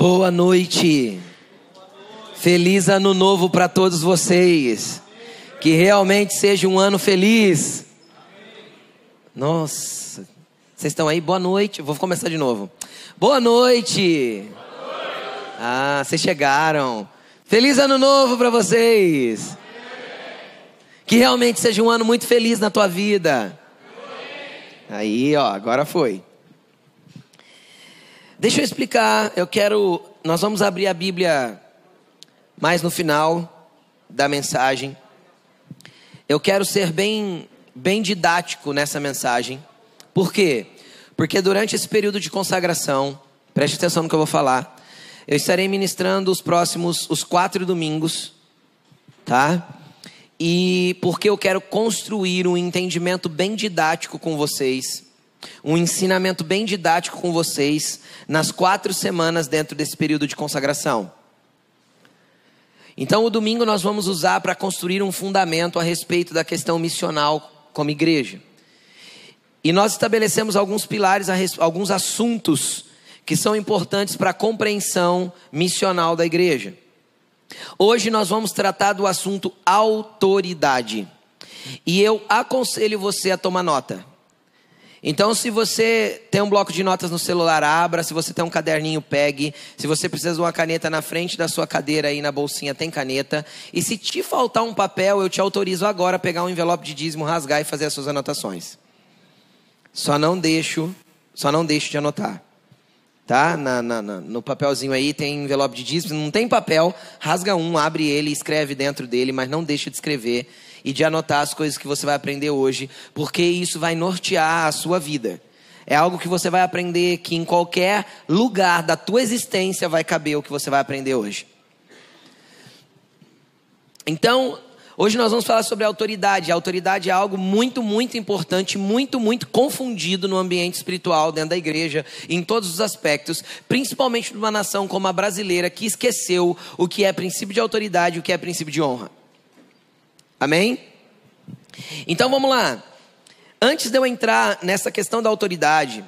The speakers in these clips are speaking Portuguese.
Boa noite. Feliz ano novo para todos vocês. Que realmente seja um ano feliz. Nossa, vocês estão aí? Boa noite. Vou começar de novo. Boa noite. Ah, vocês chegaram. Feliz ano novo para vocês. Que realmente seja um ano muito feliz na tua vida. Aí, ó, agora foi. Deixa eu explicar, eu quero. Nós vamos abrir a Bíblia mais no final da mensagem. Eu quero ser bem, bem didático nessa mensagem. Por quê? Porque durante esse período de consagração, preste atenção no que eu vou falar. Eu estarei ministrando os próximos, os quatro domingos, tá? E porque eu quero construir um entendimento bem didático com vocês um ensinamento bem didático com vocês nas quatro semanas dentro desse período de consagração. Então, o domingo nós vamos usar para construir um fundamento a respeito da questão missional como igreja. E nós estabelecemos alguns pilares, alguns assuntos que são importantes para a compreensão missional da igreja. Hoje nós vamos tratar do assunto autoridade. E eu aconselho você a tomar nota. Então, se você tem um bloco de notas no celular, abra. Se você tem um caderninho, pegue. Se você precisa de uma caneta na frente da sua cadeira aí na bolsinha, tem caneta. E se te faltar um papel, eu te autorizo agora a pegar um envelope de dízimo, rasgar e fazer as suas anotações. Só não deixo, só não deixo de anotar. Tá? Na, na, na, no papelzinho aí tem envelope de dízimo. Não tem papel, rasga um, abre ele, escreve dentro dele, mas não deixa de escrever e de anotar as coisas que você vai aprender hoje, porque isso vai nortear a sua vida. É algo que você vai aprender que em qualquer lugar da tua existência vai caber o que você vai aprender hoje. Então, hoje nós vamos falar sobre autoridade. A autoridade é algo muito, muito importante, muito, muito confundido no ambiente espiritual dentro da igreja, em todos os aspectos, principalmente numa nação como a brasileira que esqueceu o que é princípio de autoridade e o que é princípio de honra. Amém? Então vamos lá. Antes de eu entrar nessa questão da autoridade,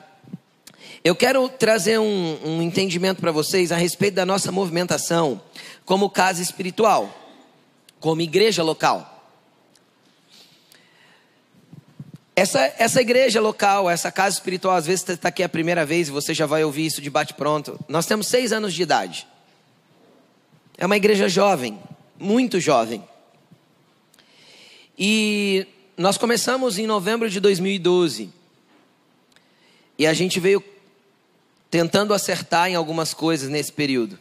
eu quero trazer um, um entendimento para vocês a respeito da nossa movimentação como casa espiritual, como igreja local. Essa, essa igreja local, essa casa espiritual, às vezes está aqui a primeira vez e você já vai ouvir isso de bate-pronto. Nós temos seis anos de idade. É uma igreja jovem, muito jovem. E nós começamos em novembro de 2012. E a gente veio tentando acertar em algumas coisas nesse período.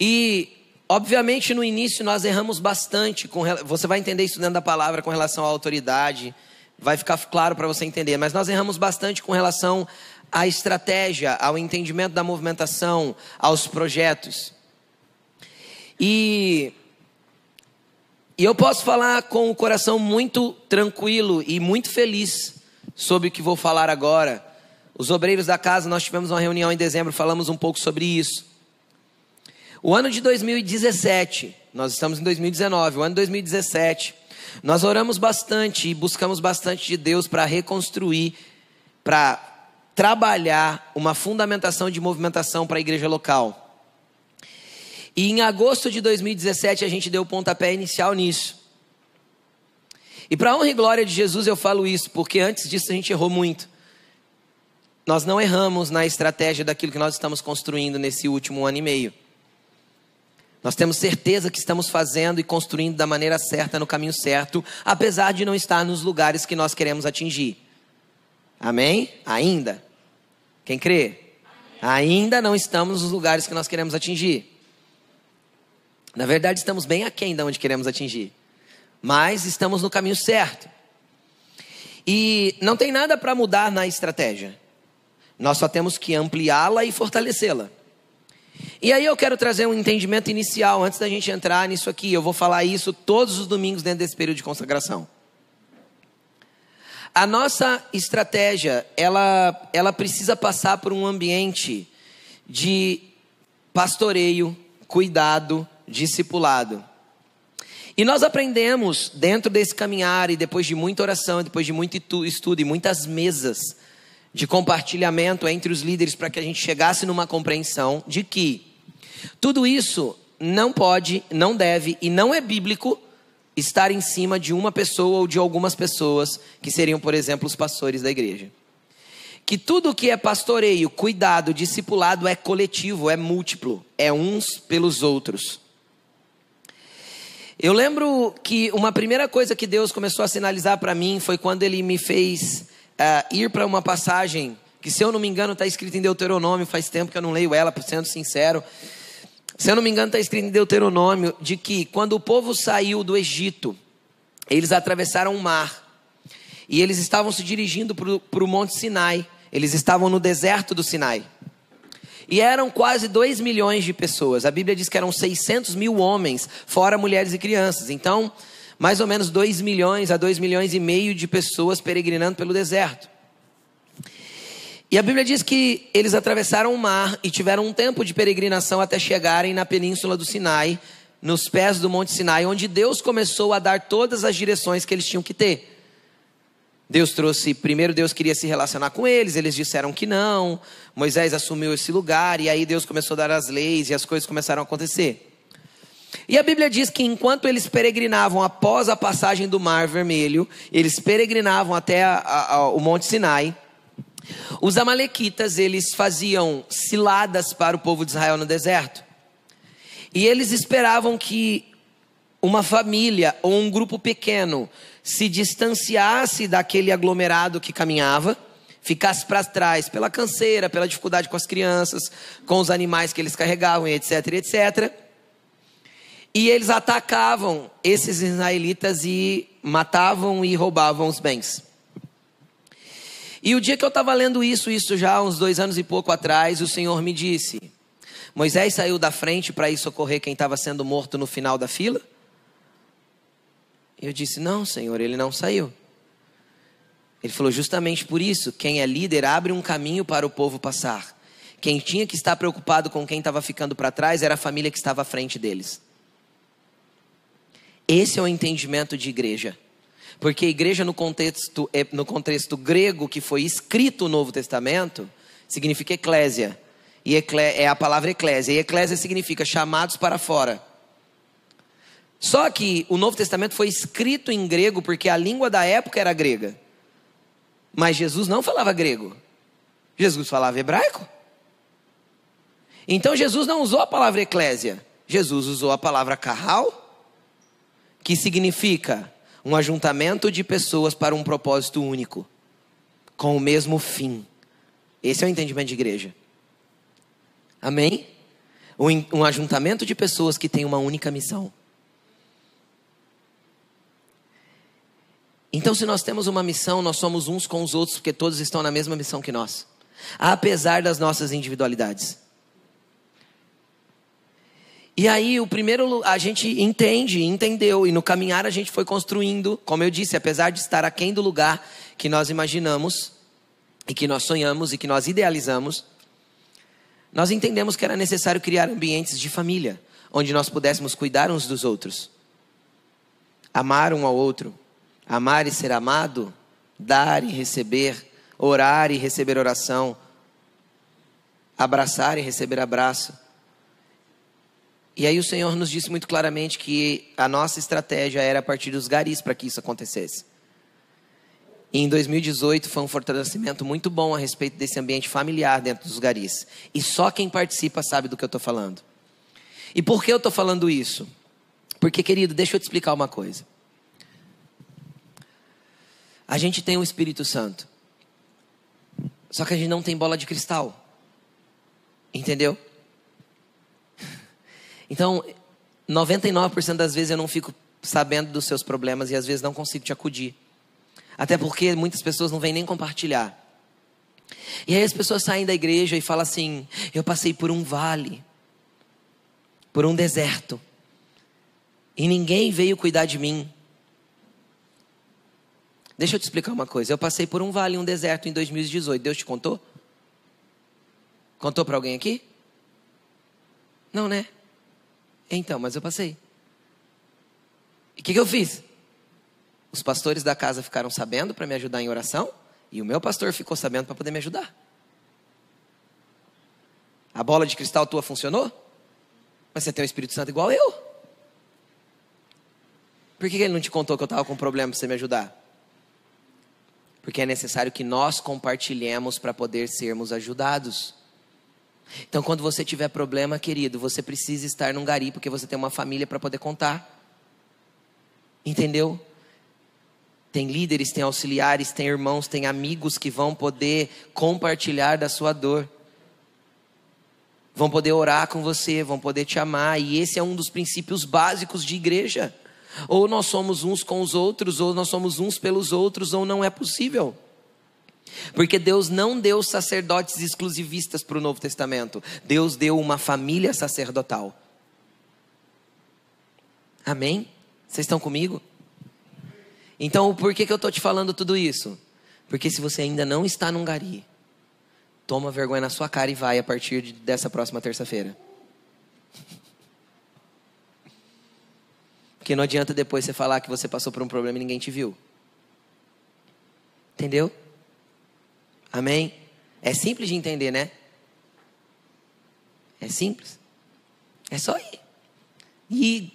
E, obviamente, no início nós erramos bastante. Com, você vai entender isso dentro da palavra com relação à autoridade. Vai ficar claro para você entender. Mas nós erramos bastante com relação à estratégia, ao entendimento da movimentação, aos projetos. E e eu posso falar com o coração muito tranquilo e muito feliz sobre o que vou falar agora. Os obreiros da casa, nós tivemos uma reunião em dezembro, falamos um pouco sobre isso. O ano de 2017, nós estamos em 2019, o ano de 2017, nós oramos bastante e buscamos bastante de Deus para reconstruir, para trabalhar uma fundamentação de movimentação para a igreja local. E em agosto de 2017 a gente deu o pontapé inicial nisso. E para honra e glória de Jesus eu falo isso, porque antes disso a gente errou muito. Nós não erramos na estratégia daquilo que nós estamos construindo nesse último ano e meio. Nós temos certeza que estamos fazendo e construindo da maneira certa, no caminho certo, apesar de não estar nos lugares que nós queremos atingir. Amém? Ainda. Quem crê? Ainda não estamos nos lugares que nós queremos atingir. Na verdade, estamos bem aquém de onde queremos atingir, mas estamos no caminho certo. E não tem nada para mudar na estratégia, nós só temos que ampliá-la e fortalecê-la. E aí eu quero trazer um entendimento inicial antes da gente entrar nisso aqui. Eu vou falar isso todos os domingos dentro desse período de consagração. A nossa estratégia, ela, ela precisa passar por um ambiente de pastoreio, cuidado, discipulado. E nós aprendemos dentro desse caminhar e depois de muita oração, depois de muito estudo e muitas mesas de compartilhamento entre os líderes para que a gente chegasse numa compreensão de que tudo isso não pode, não deve e não é bíblico estar em cima de uma pessoa ou de algumas pessoas, que seriam, por exemplo, os pastores da igreja. Que tudo que é pastoreio, cuidado, discipulado é coletivo, é múltiplo, é uns pelos outros. Eu lembro que uma primeira coisa que Deus começou a sinalizar para mim foi quando Ele me fez uh, ir para uma passagem que, se eu não me engano, está escrita em Deuteronômio. Faz tempo que eu não leio ela, sendo sincero. Se eu não me engano, está escrito em Deuteronômio de que quando o povo saiu do Egito, eles atravessaram o mar e eles estavam se dirigindo para o Monte Sinai. Eles estavam no deserto do Sinai. E eram quase 2 milhões de pessoas. A Bíblia diz que eram 600 mil homens, fora mulheres e crianças. Então, mais ou menos 2 milhões a 2 milhões e meio de pessoas peregrinando pelo deserto. E a Bíblia diz que eles atravessaram o mar e tiveram um tempo de peregrinação até chegarem na península do Sinai, nos pés do Monte Sinai, onde Deus começou a dar todas as direções que eles tinham que ter. Deus trouxe, primeiro Deus queria se relacionar com eles, eles disseram que não. Moisés assumiu esse lugar e aí Deus começou a dar as leis e as coisas começaram a acontecer. E a Bíblia diz que enquanto eles peregrinavam após a passagem do Mar Vermelho, eles peregrinavam até a, a, a, o Monte Sinai. Os amalequitas, eles faziam ciladas para o povo de Israel no deserto. E eles esperavam que uma família ou um grupo pequeno se distanciasse daquele aglomerado que caminhava, ficasse para trás pela canseira, pela dificuldade com as crianças, com os animais que eles carregavam, etc, etc. E eles atacavam esses israelitas e matavam e roubavam os bens. E o dia que eu estava lendo isso, isso já uns dois anos e pouco atrás, o Senhor me disse: Moisés saiu da frente para ir socorrer quem estava sendo morto no final da fila? Eu disse: Não, Senhor, ele não saiu. Ele falou: Justamente por isso, quem é líder abre um caminho para o povo passar. Quem tinha que estar preocupado com quem estava ficando para trás era a família que estava à frente deles. Esse é o entendimento de igreja. Porque igreja no contexto, é, no contexto grego que foi escrito o Novo Testamento, significa eclésia. E é a palavra eclésia. E eclésia significa chamados para fora. Só que o Novo Testamento foi escrito em grego porque a língua da época era grega. Mas Jesus não falava grego. Jesus falava hebraico. Então Jesus não usou a palavra eclésia. Jesus usou a palavra carral, que significa um ajuntamento de pessoas para um propósito único, com o mesmo fim. Esse é o entendimento de igreja. Amém? Um, um ajuntamento de pessoas que tem uma única missão. Então, se nós temos uma missão, nós somos uns com os outros, porque todos estão na mesma missão que nós, apesar das nossas individualidades. E aí, o primeiro, a gente entende, entendeu, e no caminhar a gente foi construindo, como eu disse, apesar de estar aquém do lugar que nós imaginamos, e que nós sonhamos, e que nós idealizamos, nós entendemos que era necessário criar ambientes de família, onde nós pudéssemos cuidar uns dos outros, amar um ao outro, amar e ser amado, dar e receber, orar e receber oração, abraçar e receber abraço e aí o Senhor nos disse muito claramente que a nossa estratégia era a partir dos garis para que isso acontecesse. E em 2018 foi um fortalecimento muito bom a respeito desse ambiente familiar dentro dos garis. E só quem participa sabe do que eu estou falando. E por que eu estou falando isso? Porque, querido, deixa eu te explicar uma coisa. A gente tem o Espírito Santo. Só que a gente não tem bola de cristal. Entendeu? Então, 99% das vezes eu não fico sabendo dos seus problemas e às vezes não consigo te acudir. Até porque muitas pessoas não vêm nem compartilhar. E aí as pessoas saem da igreja e falam assim: Eu passei por um vale, por um deserto, e ninguém veio cuidar de mim. Deixa eu te explicar uma coisa. Eu passei por um vale, um deserto em 2018. Deus te contou? Contou para alguém aqui? Não, né? Então, mas eu passei. E o que, que eu fiz? Os pastores da casa ficaram sabendo para me ajudar em oração E o meu pastor ficou sabendo para poder me ajudar. A bola de cristal tua funcionou? Mas você tem o Espírito Santo igual eu. Por que ele não te contou que eu estava com um problema para você me ajudar? Porque é necessário que nós compartilhemos para poder sermos ajudados. Então, quando você tiver problema, querido, você precisa estar num gari, porque você tem uma família para poder contar. Entendeu? Tem líderes, tem auxiliares, tem irmãos, tem amigos que vão poder compartilhar da sua dor. Vão poder orar com você, vão poder te amar, e esse é um dos princípios básicos de igreja. Ou nós somos uns com os outros, ou nós somos uns pelos outros, ou não é possível. Porque Deus não deu sacerdotes exclusivistas para o Novo Testamento. Deus deu uma família sacerdotal. Amém? Vocês estão comigo? Então, por que, que eu estou te falando tudo isso? Porque se você ainda não está num gari, toma vergonha na sua cara e vai a partir dessa próxima terça-feira. Porque não adianta depois você falar que você passou por um problema e ninguém te viu. Entendeu? Amém? É simples de entender, né? É simples. É só ir. E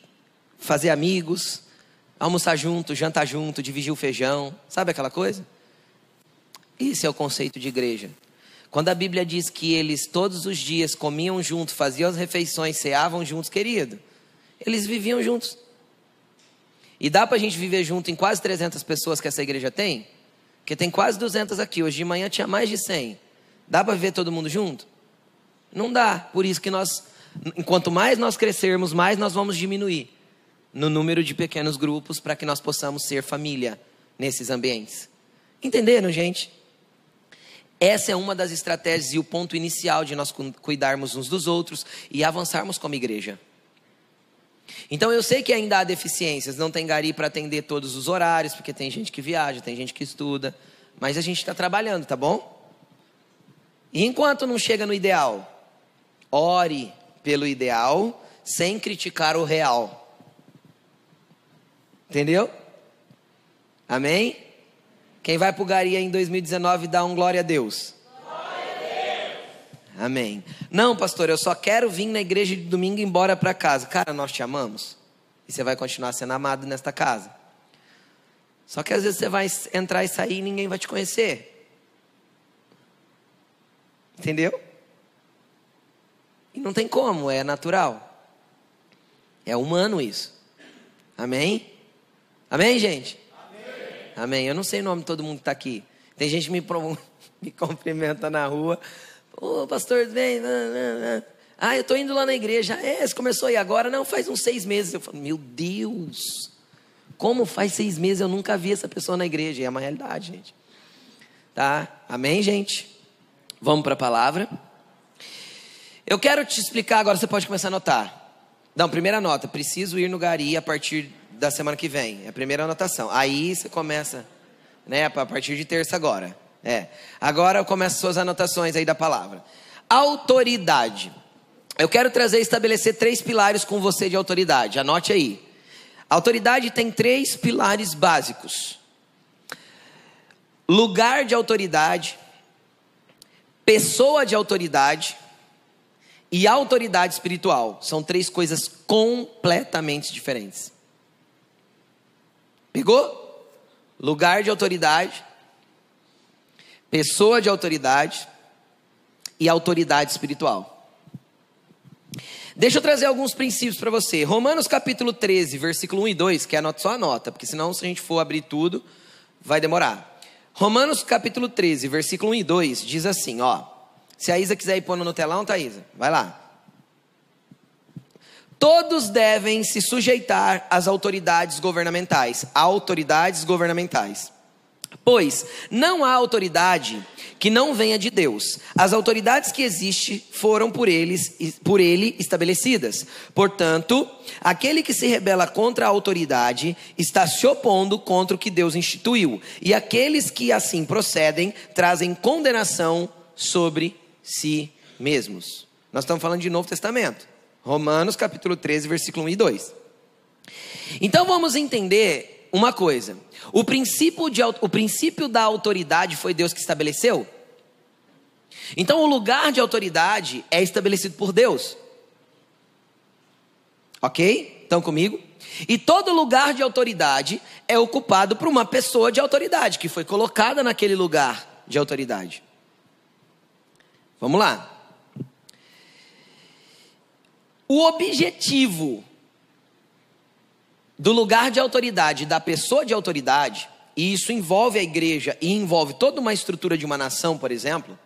fazer amigos, almoçar junto, jantar junto, dividir o feijão, sabe aquela coisa? Esse é o conceito de igreja. Quando a Bíblia diz que eles todos os dias comiam junto, faziam as refeições, ceavam juntos, querido, eles viviam juntos. E dá para a gente viver junto em quase 300 pessoas que essa igreja tem? Porque tem quase 200 aqui. Hoje de manhã tinha mais de 100. Dá para viver todo mundo junto? Não dá. Por isso que nós, enquanto mais nós crescermos, mais nós vamos diminuir no número de pequenos grupos para que nós possamos ser família nesses ambientes. Entenderam, gente? Essa é uma das estratégias e o ponto inicial de nós cuidarmos uns dos outros e avançarmos como igreja. Então eu sei que ainda há deficiências, não tem gari para atender todos os horários, porque tem gente que viaja, tem gente que estuda, mas a gente está trabalhando, tá bom? E enquanto não chega no ideal, ore pelo ideal, sem criticar o real. Entendeu? Amém? Quem vai para o em 2019 dá um glória a Deus. Amém. Não, pastor, eu só quero vir na igreja de domingo e ir embora para casa. Cara, nós te amamos. E você vai continuar sendo amado nesta casa. Só que às vezes você vai entrar e sair e ninguém vai te conhecer. Entendeu? E não tem como, é natural. É humano isso. Amém? Amém, gente? Amém. Amém. Eu não sei o nome de todo mundo que está aqui. Tem gente me, me cumprimenta na rua. Ô, oh, pastor, vem. Ah, eu estou indo lá na igreja. É, você começou aí agora? Não, faz uns seis meses. Eu falo, meu Deus. Como faz seis meses eu nunca vi essa pessoa na igreja? É uma realidade, gente. Tá? Amém, gente? Vamos para a palavra. Eu quero te explicar agora, você pode começar a anotar. Não, primeira nota, preciso ir no Gari a partir da semana que vem. É a primeira anotação. Aí você começa, né, a partir de terça agora. É. Agora eu começo suas anotações aí da palavra. Autoridade. Eu quero trazer e estabelecer três pilares com você de autoridade. Anote aí. autoridade tem três pilares básicos: lugar de autoridade, pessoa de autoridade e autoridade espiritual. São três coisas completamente diferentes. Pegou? Lugar de autoridade, pessoa de autoridade e autoridade espiritual. Deixa eu trazer alguns princípios para você. Romanos capítulo 13, versículo 1 e 2, que é só anota, porque senão se a gente for abrir tudo, vai demorar. Romanos capítulo 13, versículo 1 e 2 diz assim, ó. Se a Isa quiser ir pondo no telão, tá Isa, vai lá. Todos devem se sujeitar às autoridades governamentais, autoridades governamentais. Pois não há autoridade que não venha de Deus. As autoridades que existem foram por eles por ele estabelecidas. Portanto, aquele que se rebela contra a autoridade está se opondo contra o que Deus instituiu. E aqueles que assim procedem trazem condenação sobre si mesmos. Nós estamos falando de Novo Testamento. Romanos capítulo 13, versículo 1 e 2. Então vamos entender uma coisa: o princípio, de, o princípio da autoridade foi Deus que estabeleceu? Então, o lugar de autoridade é estabelecido por Deus. Ok? Estão comigo? E todo lugar de autoridade é ocupado por uma pessoa de autoridade, que foi colocada naquele lugar de autoridade. Vamos lá. O objetivo do lugar de autoridade, da pessoa de autoridade, e isso envolve a igreja e envolve toda uma estrutura de uma nação, por exemplo,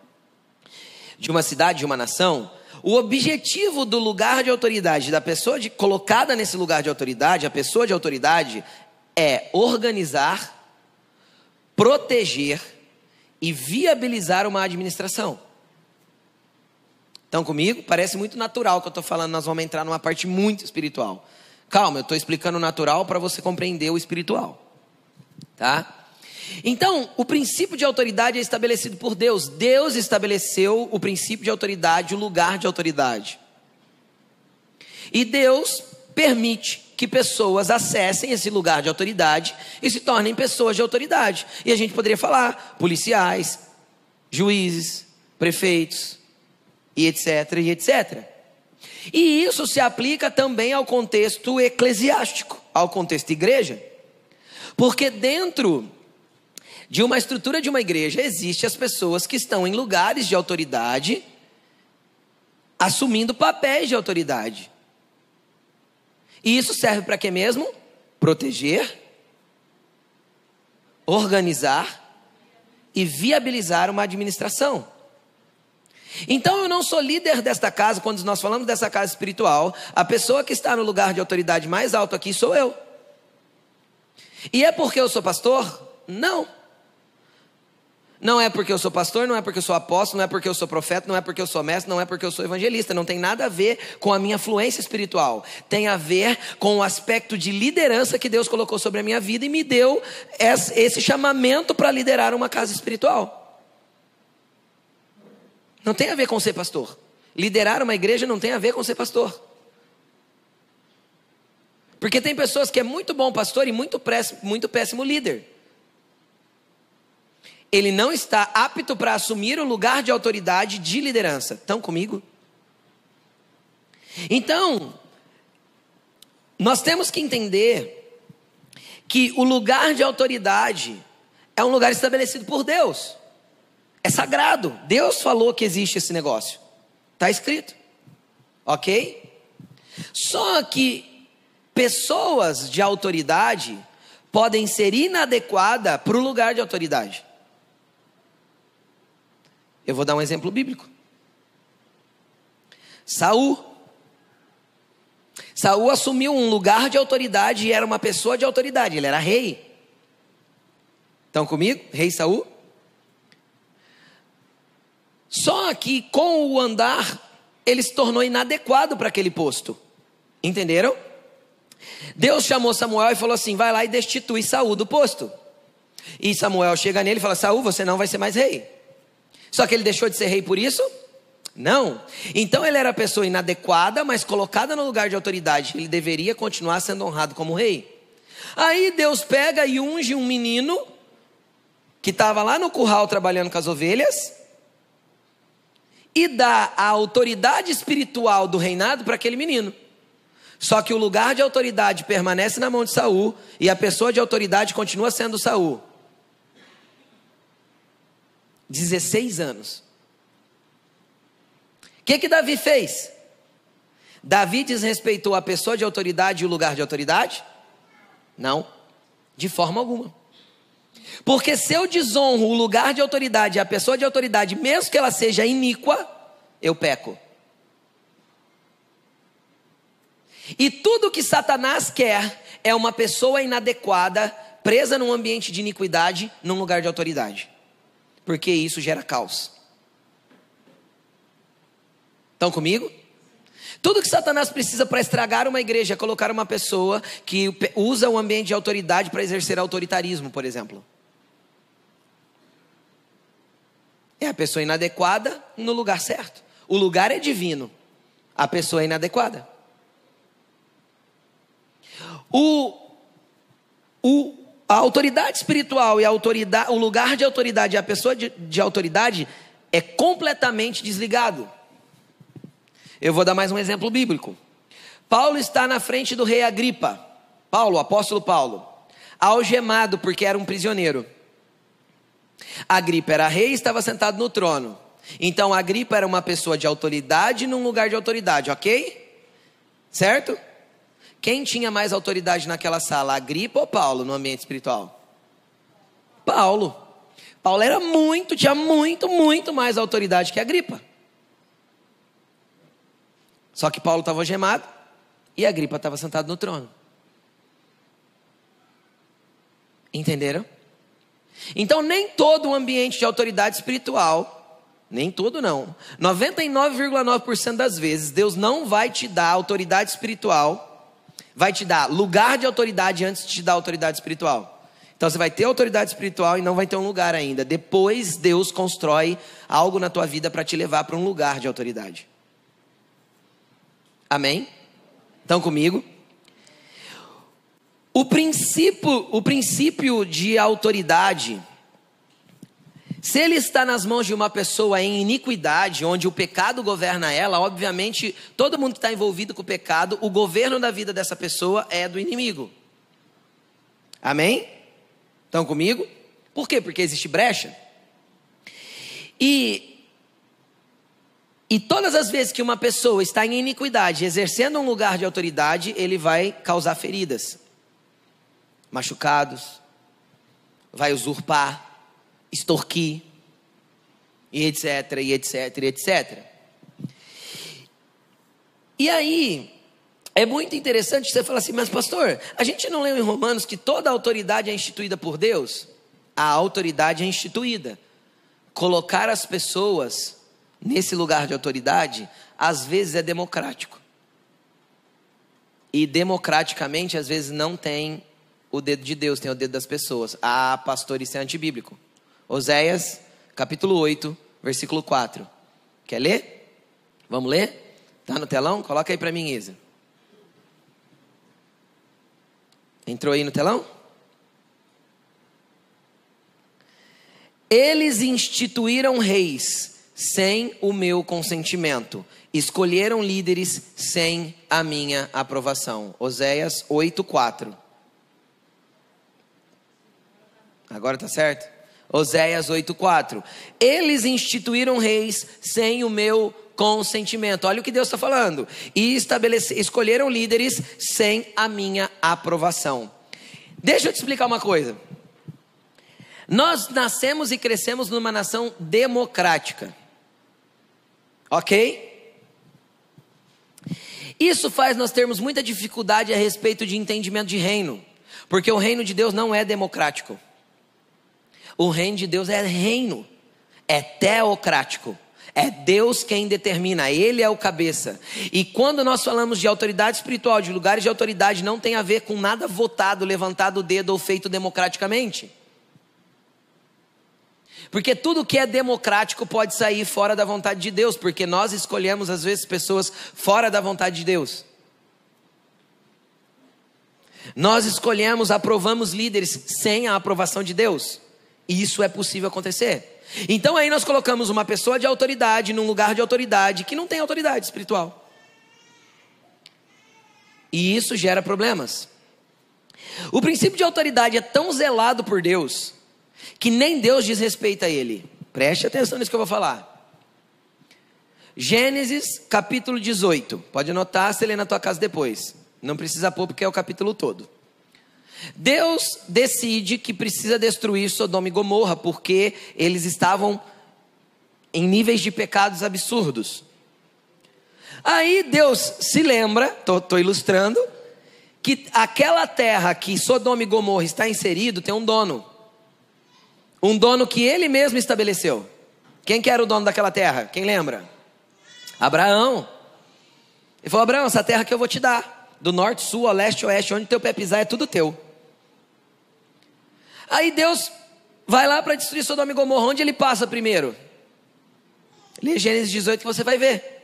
de uma cidade, de uma nação, o objetivo do lugar de autoridade, da pessoa de, colocada nesse lugar de autoridade, a pessoa de autoridade, é organizar, proteger e viabilizar uma administração. Estão comigo? Parece muito natural que eu estou falando, nós vamos entrar numa parte muito espiritual. Calma, eu estou explicando o natural para você compreender o espiritual. Tá? Então, o princípio de autoridade é estabelecido por Deus. Deus estabeleceu o princípio de autoridade, o lugar de autoridade. E Deus permite que pessoas acessem esse lugar de autoridade e se tornem pessoas de autoridade. E a gente poderia falar policiais, juízes, prefeitos, e etc, e etc. E isso se aplica também ao contexto eclesiástico, ao contexto igreja. Porque dentro de uma estrutura de uma igreja, existem as pessoas que estão em lugares de autoridade, assumindo papéis de autoridade. E isso serve para quê mesmo? Proteger, organizar e viabilizar uma administração. Então eu não sou líder desta casa, quando nós falamos dessa casa espiritual, a pessoa que está no lugar de autoridade mais alto aqui sou eu. E é porque eu sou pastor? Não. Não é porque eu sou pastor, não é porque eu sou apóstolo, não é porque eu sou profeta, não é porque eu sou mestre, não é porque eu sou evangelista. Não tem nada a ver com a minha fluência espiritual. Tem a ver com o aspecto de liderança que Deus colocou sobre a minha vida e me deu esse chamamento para liderar uma casa espiritual. Não tem a ver com ser pastor. Liderar uma igreja não tem a ver com ser pastor. Porque tem pessoas que é muito bom pastor e muito péssimo, muito péssimo líder ele não está apto para assumir o lugar de autoridade de liderança. Estão comigo? Então, nós temos que entender que o lugar de autoridade é um lugar estabelecido por Deus. É sagrado. Deus falou que existe esse negócio. Está escrito. Ok? Só que pessoas de autoridade podem ser inadequadas para o lugar de autoridade. Eu vou dar um exemplo bíblico. Saul. Saul assumiu um lugar de autoridade e era uma pessoa de autoridade, ele era rei. Estão comigo? Rei Saul? Só que com o andar, ele se tornou inadequado para aquele posto. Entenderam? Deus chamou Samuel e falou assim: vai lá e destitui Saul do posto. E Samuel chega nele e fala: Saul, você não vai ser mais rei. Só que ele deixou de ser rei por isso? Não. Então ele era pessoa inadequada, mas colocada no lugar de autoridade. Ele deveria continuar sendo honrado como rei. Aí Deus pega e unge um menino que estava lá no curral trabalhando com as ovelhas e dá a autoridade espiritual do reinado para aquele menino. Só que o lugar de autoridade permanece na mão de Saul e a pessoa de autoridade continua sendo Saul. 16 anos. O que que Davi fez? Davi desrespeitou a pessoa de autoridade e o lugar de autoridade? Não, de forma alguma. Porque se eu desonro o lugar de autoridade a pessoa de autoridade, mesmo que ela seja iníqua, eu peco. E tudo que Satanás quer é uma pessoa inadequada, presa num ambiente de iniquidade, num lugar de autoridade porque isso gera caos. Estão comigo? Tudo que Satanás precisa para estragar uma igreja é colocar uma pessoa que usa o ambiente de autoridade para exercer autoritarismo, por exemplo. É a pessoa inadequada no lugar certo. O lugar é divino, a pessoa é inadequada. O, o, a autoridade espiritual e a autoridade, o lugar de autoridade e a pessoa de, de autoridade é completamente desligado. Eu vou dar mais um exemplo bíblico. Paulo está na frente do rei Agripa. Paulo, apóstolo Paulo, algemado porque era um prisioneiro. Agripa era rei e estava sentado no trono. Então Agripa era uma pessoa de autoridade num lugar de autoridade, ok? Certo? Quem tinha mais autoridade naquela sala, Agripa ou Paulo no ambiente espiritual? Paulo. Paulo era muito, tinha muito, muito mais autoridade que Agripa. Só que Paulo estava gemado e Agripa estava sentado no trono. Entenderam? Então, nem todo o ambiente de autoridade espiritual, nem todo não, 99,9% das vezes, Deus não vai te dar autoridade espiritual, vai te dar lugar de autoridade antes de te dar autoridade espiritual. Então você vai ter autoridade espiritual e não vai ter um lugar ainda. Depois Deus constrói algo na tua vida para te levar para um lugar de autoridade. Amém? Estão comigo? O princípio, o princípio de autoridade, se ele está nas mãos de uma pessoa em iniquidade, onde o pecado governa ela, obviamente, todo mundo que está envolvido com o pecado, o governo da vida dessa pessoa é do inimigo. Amém? Estão comigo? Por quê? Porque existe brecha. E, e todas as vezes que uma pessoa está em iniquidade, exercendo um lugar de autoridade, ele vai causar feridas machucados, vai usurpar, extorquir, e etc, e etc, e etc. E aí, é muito interessante você falar assim, mas pastor, a gente não leu em Romanos que toda autoridade é instituída por Deus? A autoridade é instituída. Colocar as pessoas nesse lugar de autoridade, às vezes é democrático. E democraticamente, às vezes, não tem o dedo de Deus, tem o dedo das pessoas. Ah, pastor, isso é antibíblico. Oséias, capítulo 8, versículo 4. Quer ler? Vamos ler? Tá no telão? Coloca aí para mim, Isa. Entrou aí no telão? Eles instituíram reis sem o meu consentimento. Escolheram líderes sem a minha aprovação. Oséias 8:4. Agora tá certo? Oséias 8,4. Eles instituíram reis sem o meu consentimento. Olha o que Deus está falando. E escolheram líderes sem a minha aprovação. Deixa eu te explicar uma coisa. Nós nascemos e crescemos numa nação democrática. Ok? Isso faz nós termos muita dificuldade a respeito de entendimento de reino. Porque o reino de Deus não é democrático. O reino de Deus é reino, é teocrático. É Deus quem determina, Ele é o cabeça. E quando nós falamos de autoridade espiritual, de lugares de autoridade, não tem a ver com nada votado, levantado o dedo ou feito democraticamente. Porque tudo que é democrático pode sair fora da vontade de Deus, porque nós escolhemos às vezes pessoas fora da vontade de Deus. Nós escolhemos, aprovamos líderes sem a aprovação de Deus. Isso é possível acontecer. Então aí nós colocamos uma pessoa de autoridade num lugar de autoridade que não tem autoridade espiritual. E isso gera problemas. O princípio de autoridade é tão zelado por Deus que nem Deus desrespeita ele. Preste atenção nisso que eu vou falar. Gênesis capítulo 18. Pode anotar, se ler na tua casa depois. Não precisa pôr porque é o capítulo todo. Deus decide que precisa destruir Sodoma e Gomorra, porque eles estavam em níveis de pecados absurdos. Aí Deus se lembra, estou ilustrando, que aquela terra que Sodoma e Gomorra está inserido tem um dono. Um dono que ele mesmo estabeleceu. Quem que era o dono daquela terra? Quem lembra? Abraão. Ele falou: Abraão, essa terra que eu vou te dar. Do norte, sul, ao leste, oeste, onde teu pé pisar é tudo teu. Aí Deus vai lá para destruir Sodoma e Gomorra. Onde ele passa primeiro? Lê Gênesis 18 que você vai ver.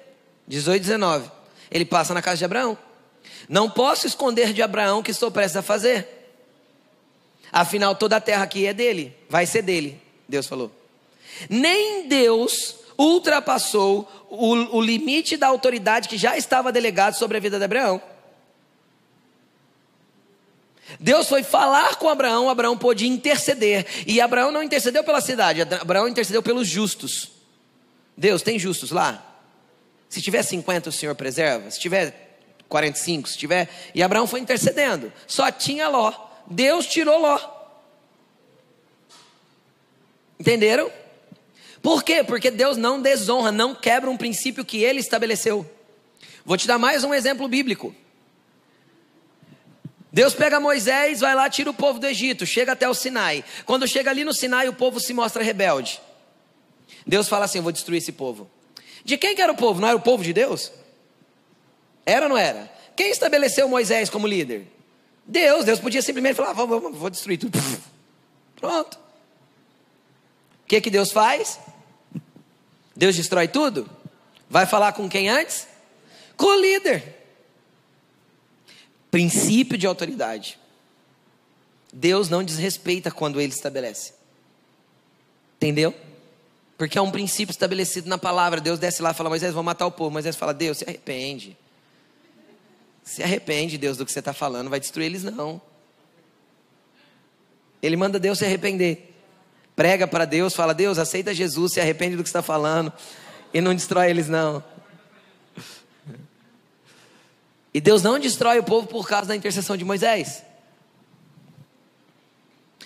18, 19. Ele passa na casa de Abraão. Não posso esconder de Abraão que estou prestes a fazer. Afinal, toda a terra aqui é dele, vai ser dele, Deus falou. Nem Deus ultrapassou o, o limite da autoridade que já estava delegado sobre a vida de Abraão. Deus foi falar com Abraão, Abraão pôde interceder. E Abraão não intercedeu pela cidade, Abraão intercedeu pelos justos. Deus, tem justos lá? Se tiver 50, o Senhor preserva. Se tiver 45, se tiver. E Abraão foi intercedendo. Só tinha Ló. Deus tirou Ló. Entenderam? Por quê? Porque Deus não desonra, não quebra um princípio que ele estabeleceu. Vou te dar mais um exemplo bíblico. Deus pega Moisés, vai lá, tira o povo do Egito, chega até o Sinai. Quando chega ali no Sinai, o povo se mostra rebelde. Deus fala assim: Eu vou destruir esse povo. De quem que era o povo? Não era o povo de Deus? Era ou não era? Quem estabeleceu Moisés como líder? Deus. Deus podia simplesmente falar: Vou, vou, vou destruir tudo. Pronto. O que, que Deus faz? Deus destrói tudo? Vai falar com quem antes? Com o líder. Princípio de autoridade. Deus não desrespeita quando ele estabelece. Entendeu? Porque é um princípio estabelecido na palavra. Deus desce lá e fala: Moisés, vou matar o povo. Moisés fala: Deus, se arrepende. Se arrepende, Deus, do que você está falando. Vai destruir eles, não. Ele manda Deus se arrepender. Prega para Deus, fala: Deus, aceita Jesus, se arrepende do que está falando e não destrói eles, não. E Deus não destrói o povo por causa da intercessão de Moisés.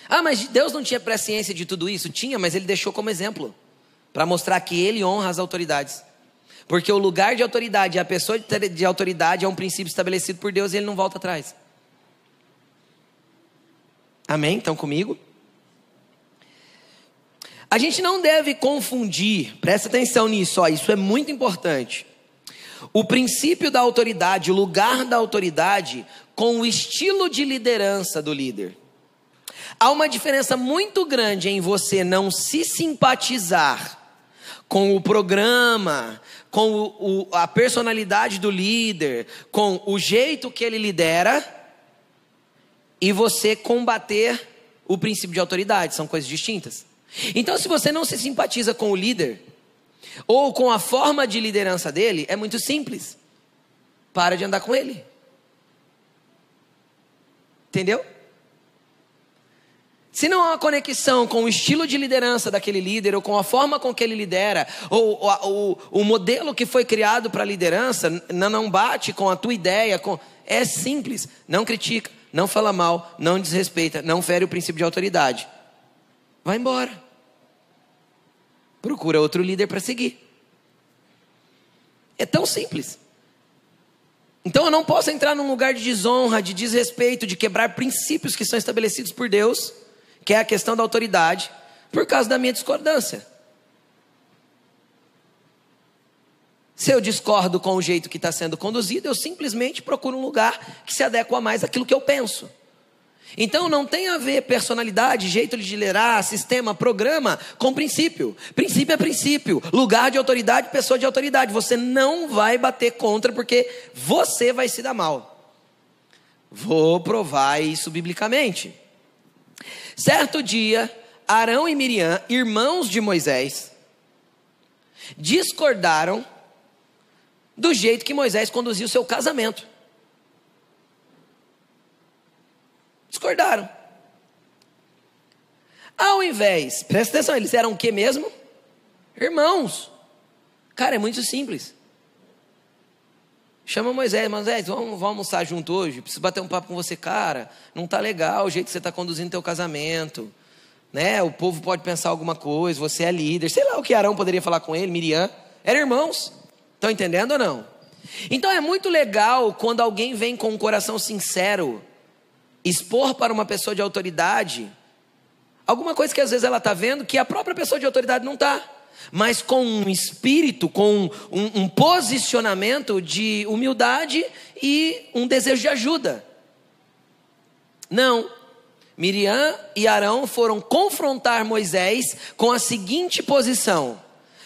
Ah, mas Deus não tinha presciência de tudo isso? Tinha, mas ele deixou como exemplo para mostrar que ele honra as autoridades. Porque o lugar de autoridade a pessoa de autoridade é um princípio estabelecido por Deus e ele não volta atrás. Amém? Estão comigo? A gente não deve confundir, presta atenção nisso, ó, isso é muito importante. O princípio da autoridade, o lugar da autoridade, com o estilo de liderança do líder. Há uma diferença muito grande em você não se simpatizar com o programa, com o, o, a personalidade do líder, com o jeito que ele lidera, e você combater o princípio de autoridade. São coisas distintas. Então, se você não se simpatiza com o líder, ou com a forma de liderança dele, é muito simples. Para de andar com ele. Entendeu? Se não há uma conexão com o estilo de liderança daquele líder, ou com a forma com que ele lidera, ou, ou, ou o modelo que foi criado para a liderança, não bate com a tua ideia, com... é simples. Não critica, não fala mal, não desrespeita, não fere o princípio de autoridade. Vai embora. Procura outro líder para seguir. É tão simples. Então eu não posso entrar num lugar de desonra, de desrespeito, de quebrar princípios que são estabelecidos por Deus, que é a questão da autoridade, por causa da minha discordância. Se eu discordo com o jeito que está sendo conduzido, eu simplesmente procuro um lugar que se adequa mais àquilo que eu penso. Então não tem a ver personalidade, jeito de liderar, sistema, programa com princípio. Princípio é princípio, lugar de autoridade, pessoa de autoridade. Você não vai bater contra porque você vai se dar mal. Vou provar isso biblicamente. Certo dia, Arão e Miriam, irmãos de Moisés, discordaram do jeito que Moisés conduziu o seu casamento. Discordaram. Ao invés, presta atenção, eles eram o que mesmo? Irmãos. Cara, é muito simples. Chama Moisés, Moisés, vamos, vamos almoçar junto hoje. Preciso bater um papo com você, cara. Não tá legal o jeito que você está conduzindo teu casamento. Né? O povo pode pensar alguma coisa, você é líder. Sei lá o que Arão poderia falar com ele, Miriam. Eram irmãos. Estão entendendo ou não? Então é muito legal quando alguém vem com um coração sincero expor para uma pessoa de autoridade alguma coisa que às vezes ela está vendo que a própria pessoa de autoridade não está, mas com um espírito, com um, um posicionamento de humildade e um desejo de ajuda. Não. Miriam e Arão foram confrontar Moisés com a seguinte posição: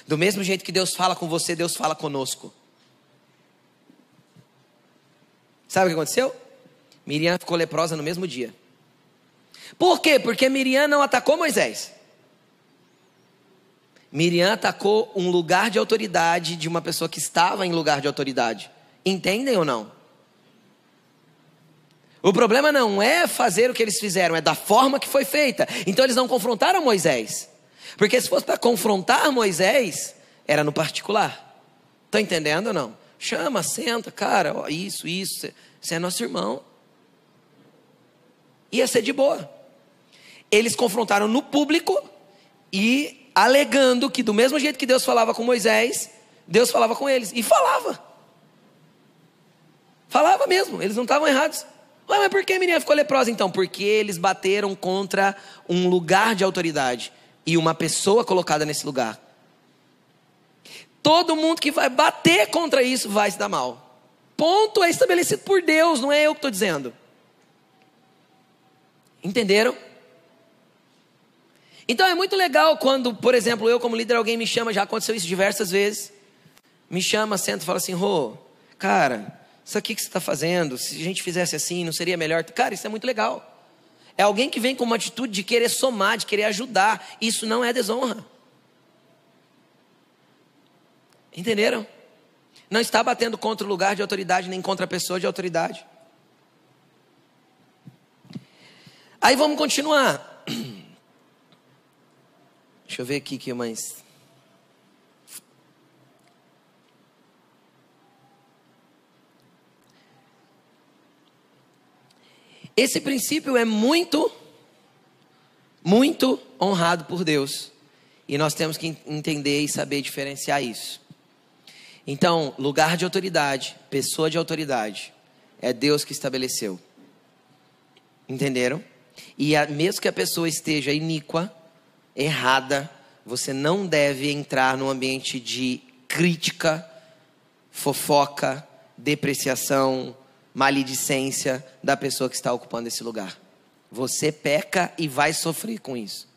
do mesmo jeito que Deus fala com você, Deus fala conosco. Sabe o que aconteceu? Miriam ficou leprosa no mesmo dia. Por quê? Porque Miriam não atacou Moisés. Miriam atacou um lugar de autoridade de uma pessoa que estava em lugar de autoridade. Entendem ou não? O problema não é fazer o que eles fizeram, é da forma que foi feita. Então eles não confrontaram Moisés. Porque se fosse para confrontar Moisés, era no particular. Está entendendo ou não? Chama, senta, cara, ó, isso, isso, você é nosso irmão. Ia ser de boa. Eles confrontaram no público e alegando que do mesmo jeito que Deus falava com Moisés, Deus falava com eles. E falava. Falava mesmo, eles não estavam errados. Ué, mas por que Miriam ficou leprosa então? Porque eles bateram contra um lugar de autoridade e uma pessoa colocada nesse lugar. Todo mundo que vai bater contra isso vai se dar mal. Ponto é estabelecido por Deus, não é eu que estou dizendo. Entenderam? Então é muito legal quando, por exemplo, eu como líder, alguém me chama, já aconteceu isso diversas vezes. Me chama, senta e fala assim, Rô, cara, isso aqui que você está fazendo, se a gente fizesse assim, não seria melhor? Cara, isso é muito legal. É alguém que vem com uma atitude de querer somar, de querer ajudar. Isso não é desonra. Entenderam? Não está batendo contra o lugar de autoridade, nem contra a pessoa de autoridade. Aí vamos continuar. Deixa eu ver aqui que mais. Esse princípio é muito, muito honrado por Deus. E nós temos que entender e saber diferenciar isso. Então, lugar de autoridade, pessoa de autoridade, é Deus que estabeleceu. Entenderam? E a, mesmo que a pessoa esteja iníqua, errada, você não deve entrar no ambiente de crítica, fofoca, depreciação, maledicência da pessoa que está ocupando esse lugar. Você peca e vai sofrer com isso.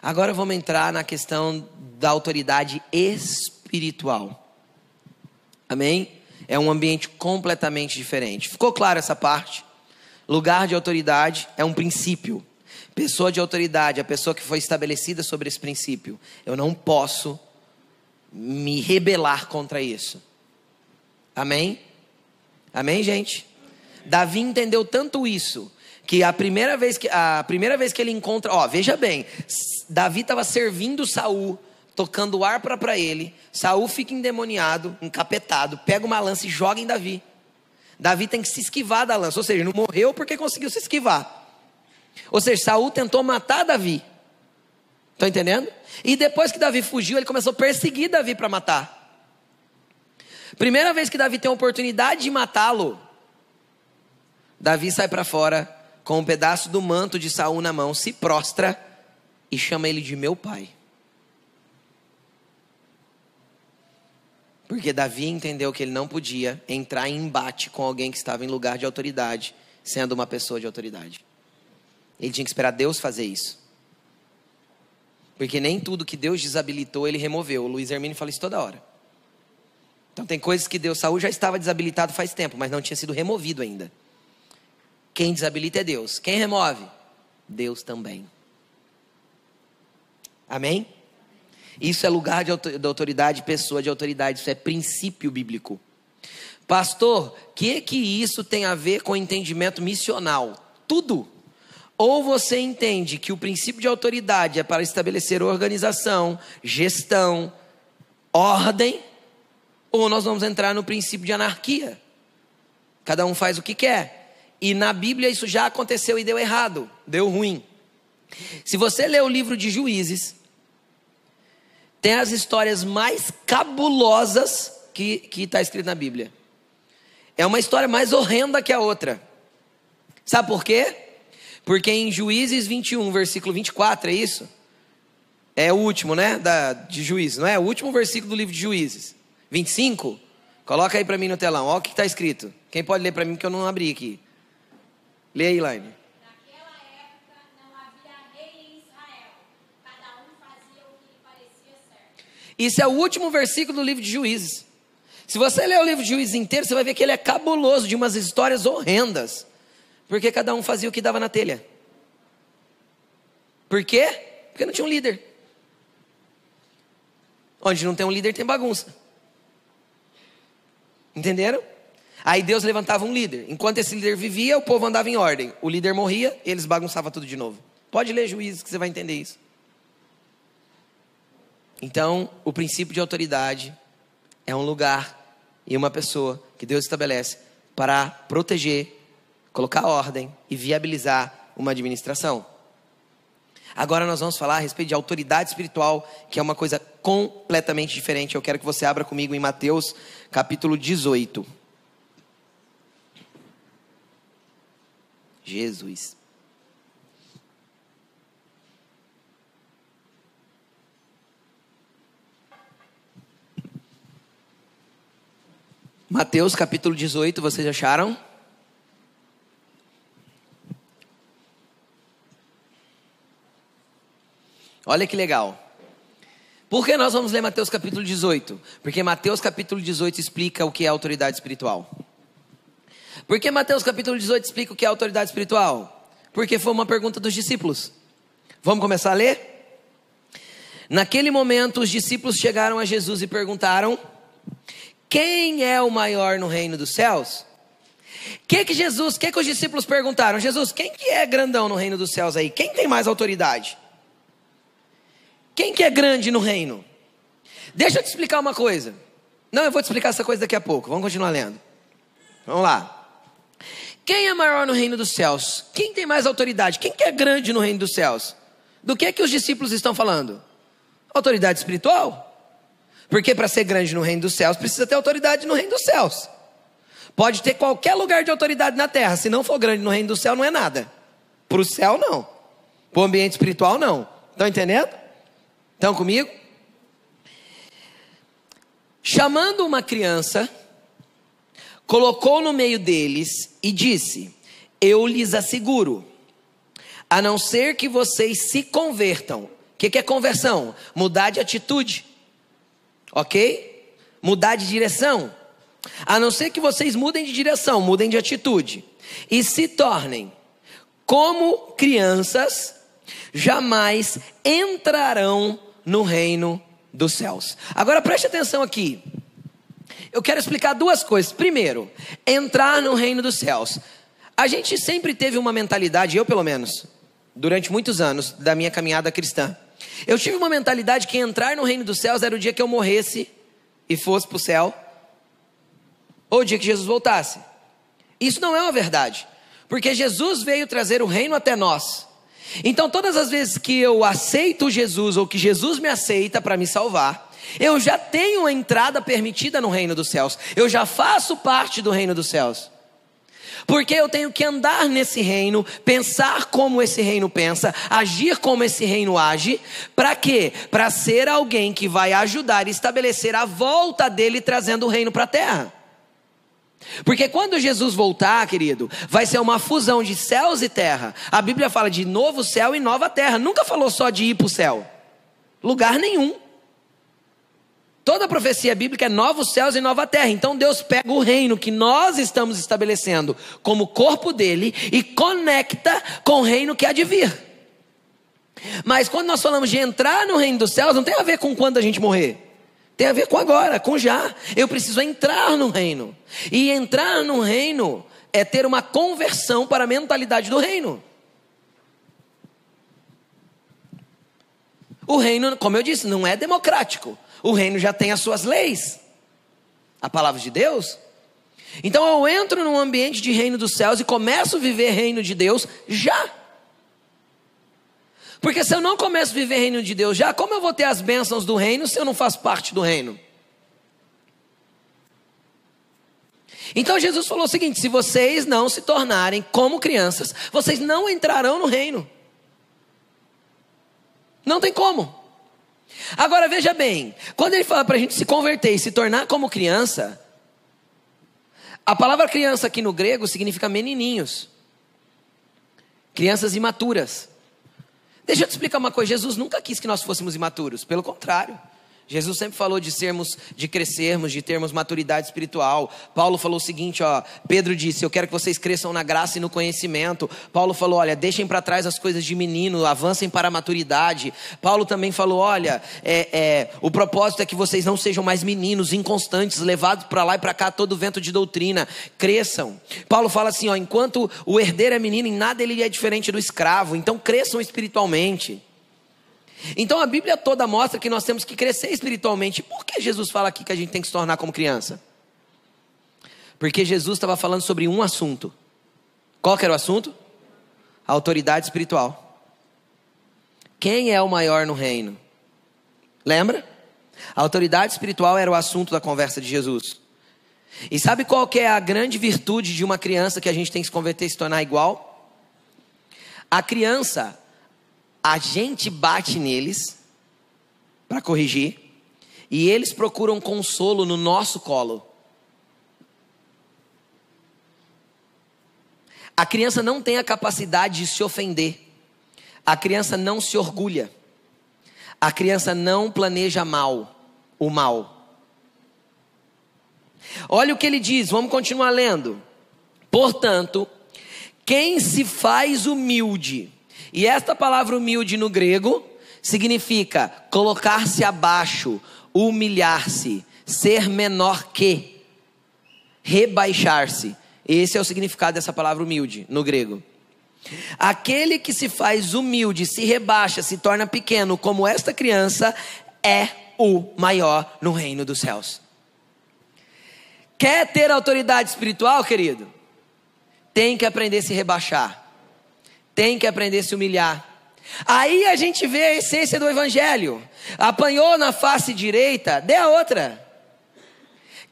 Agora vamos entrar na questão da autoridade espiritual. Amém? É um ambiente completamente diferente. Ficou claro essa parte? Lugar de autoridade é um princípio. Pessoa de autoridade, a pessoa que foi estabelecida sobre esse princípio. Eu não posso me rebelar contra isso. Amém? Amém, gente? Davi entendeu tanto isso que a primeira vez que a primeira vez que ele encontra, ó, veja bem, Davi estava servindo Saul, tocando harpa para ele. Saul fica endemoniado, encapetado, pega uma lança e joga em Davi. Davi tem que se esquivar da lança, ou seja, não morreu porque conseguiu se esquivar. Ou seja, Saul tentou matar Davi. Estão entendendo? E depois que Davi fugiu, ele começou a perseguir Davi para matar. Primeira vez que Davi tem a oportunidade de matá-lo, Davi sai para fora com um pedaço do manto de Saul na mão, se prostra e chama ele de meu pai. Porque Davi entendeu que ele não podia entrar em embate com alguém que estava em lugar de autoridade, sendo uma pessoa de autoridade. Ele tinha que esperar Deus fazer isso. Porque nem tudo que Deus desabilitou, ele removeu. O Luiz Hermínio fala isso toda hora. Então tem coisas que Deus, Saul já estava desabilitado faz tempo, mas não tinha sido removido ainda. Quem desabilita é Deus. Quem remove? Deus também. Amém? Isso é lugar de autoridade, pessoa de autoridade, isso é princípio bíblico. Pastor, o que que isso tem a ver com entendimento missional? Tudo. Ou você entende que o princípio de autoridade é para estabelecer organização, gestão, ordem, ou nós vamos entrar no princípio de anarquia. Cada um faz o que quer. E na Bíblia isso já aconteceu e deu errado, deu ruim. Se você ler o livro de Juízes, tem as histórias mais cabulosas que está escrito na Bíblia. É uma história mais horrenda que a outra. Sabe por quê? Porque em Juízes 21, versículo 24, é isso? É o último, né? Da, de Juízes, não é? O último versículo do livro de Juízes. 25? Coloca aí para mim no telão. Olha o que está escrito. Quem pode ler para mim que eu não abri aqui? Lê aí, Laine. Naquela época não havia rei em Israel. Cada um fazia o que lhe parecia certo. Isso é o último versículo do livro de Juízes. Se você ler o livro de Juízes inteiro, você vai ver que ele é cabuloso, de umas histórias horrendas. Porque cada um fazia o que dava na telha. Por quê? Porque não tinha um líder. Onde não tem um líder, tem bagunça. Entenderam? Aí Deus levantava um líder. Enquanto esse líder vivia, o povo andava em ordem. O líder morria, eles bagunçavam tudo de novo. Pode ler juízes que você vai entender isso. Então, o princípio de autoridade é um lugar e uma pessoa que Deus estabelece para proteger, colocar ordem e viabilizar uma administração. Agora nós vamos falar a respeito de autoridade espiritual, que é uma coisa completamente diferente. Eu quero que você abra comigo em Mateus capítulo 18. Jesus. Mateus capítulo 18, vocês acharam? Olha que legal. Por que nós vamos ler Mateus capítulo 18? Porque Mateus capítulo 18 explica o que é autoridade espiritual. Por que Mateus capítulo 18 explica o que é autoridade espiritual? Porque foi uma pergunta dos discípulos. Vamos começar a ler? Naquele momento, os discípulos chegaram a Jesus e perguntaram: Quem é o maior no reino dos céus? Que que Jesus, que que os discípulos perguntaram? Jesus, quem que é grandão no reino dos céus aí? Quem tem mais autoridade? Quem que é grande no reino? Deixa eu te explicar uma coisa. Não, eu vou te explicar essa coisa daqui a pouco. Vamos continuar lendo. Vamos lá. Quem é maior no reino dos céus? Quem tem mais autoridade? Quem que é grande no reino dos céus? Do que que os discípulos estão falando? Autoridade espiritual? Porque para ser grande no reino dos céus precisa ter autoridade no reino dos céus. Pode ter qualquer lugar de autoridade na terra, se não for grande no reino do céu, não é nada. Para o céu, não. Para o ambiente espiritual, não. Estão entendendo? Estão comigo? Chamando uma criança, colocou no meio deles e disse: Eu lhes asseguro, a não ser que vocês se convertam. O que, que é conversão? Mudar de atitude, ok? Mudar de direção. A não ser que vocês mudem de direção, mudem de atitude e se tornem como crianças, jamais entrarão no reino dos céus. Agora preste atenção aqui. Eu quero explicar duas coisas. Primeiro, entrar no reino dos céus. A gente sempre teve uma mentalidade, eu pelo menos, durante muitos anos da minha caminhada cristã. Eu tive uma mentalidade que entrar no reino dos céus era o dia que eu morresse e fosse para o céu, ou o dia que Jesus voltasse. Isso não é uma verdade, porque Jesus veio trazer o reino até nós. Então, todas as vezes que eu aceito Jesus ou que Jesus me aceita para me salvar, eu já tenho a entrada permitida no reino dos céus, eu já faço parte do reino dos céus. Porque eu tenho que andar nesse reino, pensar como esse reino pensa, agir como esse reino age, para quê? Para ser alguém que vai ajudar e estabelecer a volta dele trazendo o reino para a terra. Porque quando Jesus voltar, querido, vai ser uma fusão de céus e terra. A Bíblia fala de novo céu e nova terra. Nunca falou só de ir para o céu. Lugar nenhum. Toda profecia bíblica é novos céus e nova terra. Então Deus pega o reino que nós estamos estabelecendo como corpo dele e conecta com o reino que há de vir. Mas quando nós falamos de entrar no reino dos céus, não tem a ver com quando a gente morrer. Tem a ver com agora, com já. Eu preciso entrar no reino. E entrar no reino é ter uma conversão para a mentalidade do reino. O reino, como eu disse, não é democrático. O reino já tem as suas leis. A palavra de Deus. Então eu entro num ambiente de reino dos céus e começo a viver reino de Deus já. Porque se eu não começo a viver reino de Deus já, como eu vou ter as bênçãos do reino se eu não faço parte do reino? Então Jesus falou o seguinte: se vocês não se tornarem como crianças, vocês não entrarão no reino. Não tem como. Agora veja bem, quando ele fala para a gente se converter e se tornar como criança, a palavra criança aqui no grego significa menininhos, crianças imaturas. Deixa eu te explicar uma coisa: Jesus nunca quis que nós fôssemos imaturos, pelo contrário, Jesus sempre falou de sermos, de crescermos, de termos maturidade espiritual. Paulo falou o seguinte, ó, Pedro disse: "Eu quero que vocês cresçam na graça e no conhecimento". Paulo falou: "Olha, deixem para trás as coisas de menino, avancem para a maturidade". Paulo também falou: "Olha, é, é, o propósito é que vocês não sejam mais meninos inconstantes, levados para lá e para cá todo vento de doutrina. Cresçam". Paulo fala assim, ó, enquanto o herdeiro é menino, em nada ele é diferente do escravo. Então cresçam espiritualmente. Então a Bíblia toda mostra que nós temos que crescer espiritualmente. Por que Jesus fala aqui que a gente tem que se tornar como criança? Porque Jesus estava falando sobre um assunto. Qual era o assunto? A autoridade espiritual. Quem é o maior no reino? Lembra? A autoridade espiritual era o assunto da conversa de Jesus. E sabe qual que é a grande virtude de uma criança que a gente tem que se converter e se tornar igual? A criança, a gente bate neles para corrigir e eles procuram consolo no nosso colo. A criança não tem a capacidade de se ofender. A criança não se orgulha. A criança não planeja mal, o mal. Olha o que ele diz, vamos continuar lendo. Portanto, quem se faz humilde e esta palavra humilde no grego significa colocar-se abaixo, humilhar-se, ser menor que, rebaixar-se. Esse é o significado dessa palavra humilde no grego. Aquele que se faz humilde, se rebaixa, se torna pequeno, como esta criança, é o maior no reino dos céus. Quer ter autoridade espiritual, querido? Tem que aprender a se rebaixar tem que aprender a se humilhar. Aí a gente vê a essência do evangelho. Apanhou na face direita, dê a outra.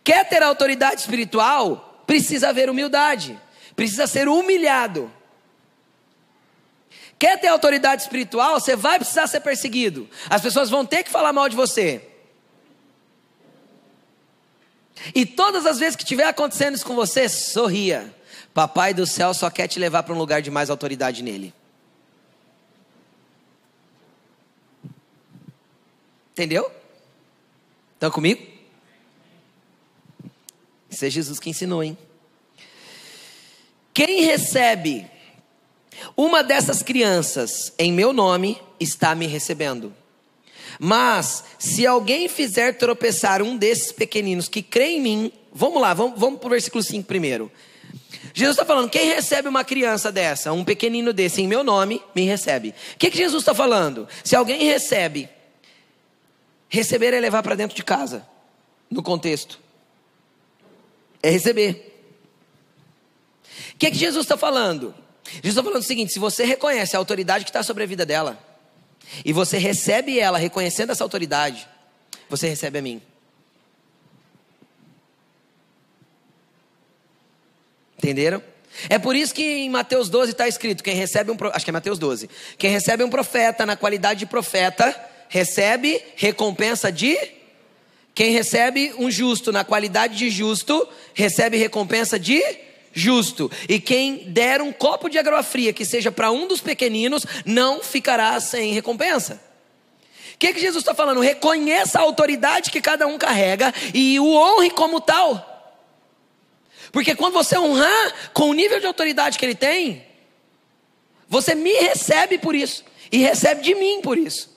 Quer ter autoridade espiritual? Precisa haver humildade. Precisa ser humilhado. Quer ter autoridade espiritual? Você vai precisar ser perseguido. As pessoas vão ter que falar mal de você. E todas as vezes que estiver acontecendo isso com você, sorria. Papai do céu só quer te levar para um lugar de mais autoridade nele. Entendeu? Estão comigo? Isso é Jesus que ensinou, hein? Quem recebe uma dessas crianças em meu nome está me recebendo. Mas se alguém fizer tropeçar um desses pequeninos que crê em mim, vamos lá, vamos, vamos para o versículo 5 primeiro. Jesus está falando: quem recebe uma criança dessa, um pequenino desse, em meu nome, me recebe. O que, que Jesus está falando? Se alguém recebe, receber é levar para dentro de casa, no contexto. É receber. O que, que Jesus está falando? Jesus está falando o seguinte: se você reconhece a autoridade que está sobre a vida dela, e você recebe ela reconhecendo essa autoridade, você recebe a mim. Entenderam? É por isso que em Mateus 12 está escrito: quem recebe um acho que é Mateus 12, quem recebe um profeta na qualidade de profeta, recebe recompensa de quem recebe um justo na qualidade de justo, recebe recompensa de justo. E quem der um copo de água fria que seja para um dos pequeninos, não ficará sem recompensa. O que, que Jesus está falando? Reconheça a autoridade que cada um carrega e o honre como tal. Porque quando você honrar com o nível de autoridade que ele tem, você me recebe por isso e recebe de mim por isso.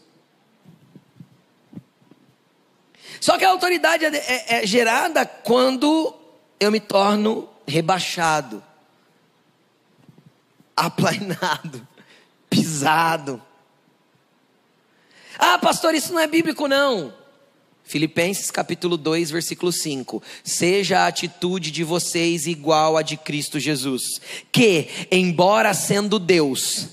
Só que a autoridade é, é, é gerada quando eu me torno rebaixado, aplainado, pisado. Ah, pastor, isso não é bíblico, não. Filipenses capítulo 2, versículo 5. Seja a atitude de vocês igual a de Cristo Jesus, que, embora sendo Deus,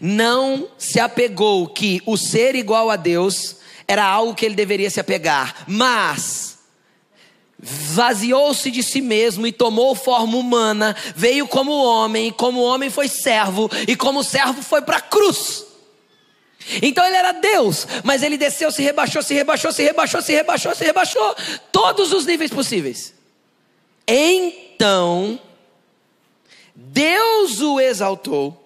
não se apegou que o ser igual a Deus era algo que ele deveria se apegar, mas vaziou-se de si mesmo e tomou forma humana, veio como homem, e como homem foi servo, e como servo foi para a cruz. Então ele era Deus, mas ele desceu, se rebaixou, se rebaixou, se rebaixou, se rebaixou, se rebaixou, todos os níveis possíveis. Então, Deus o exaltou,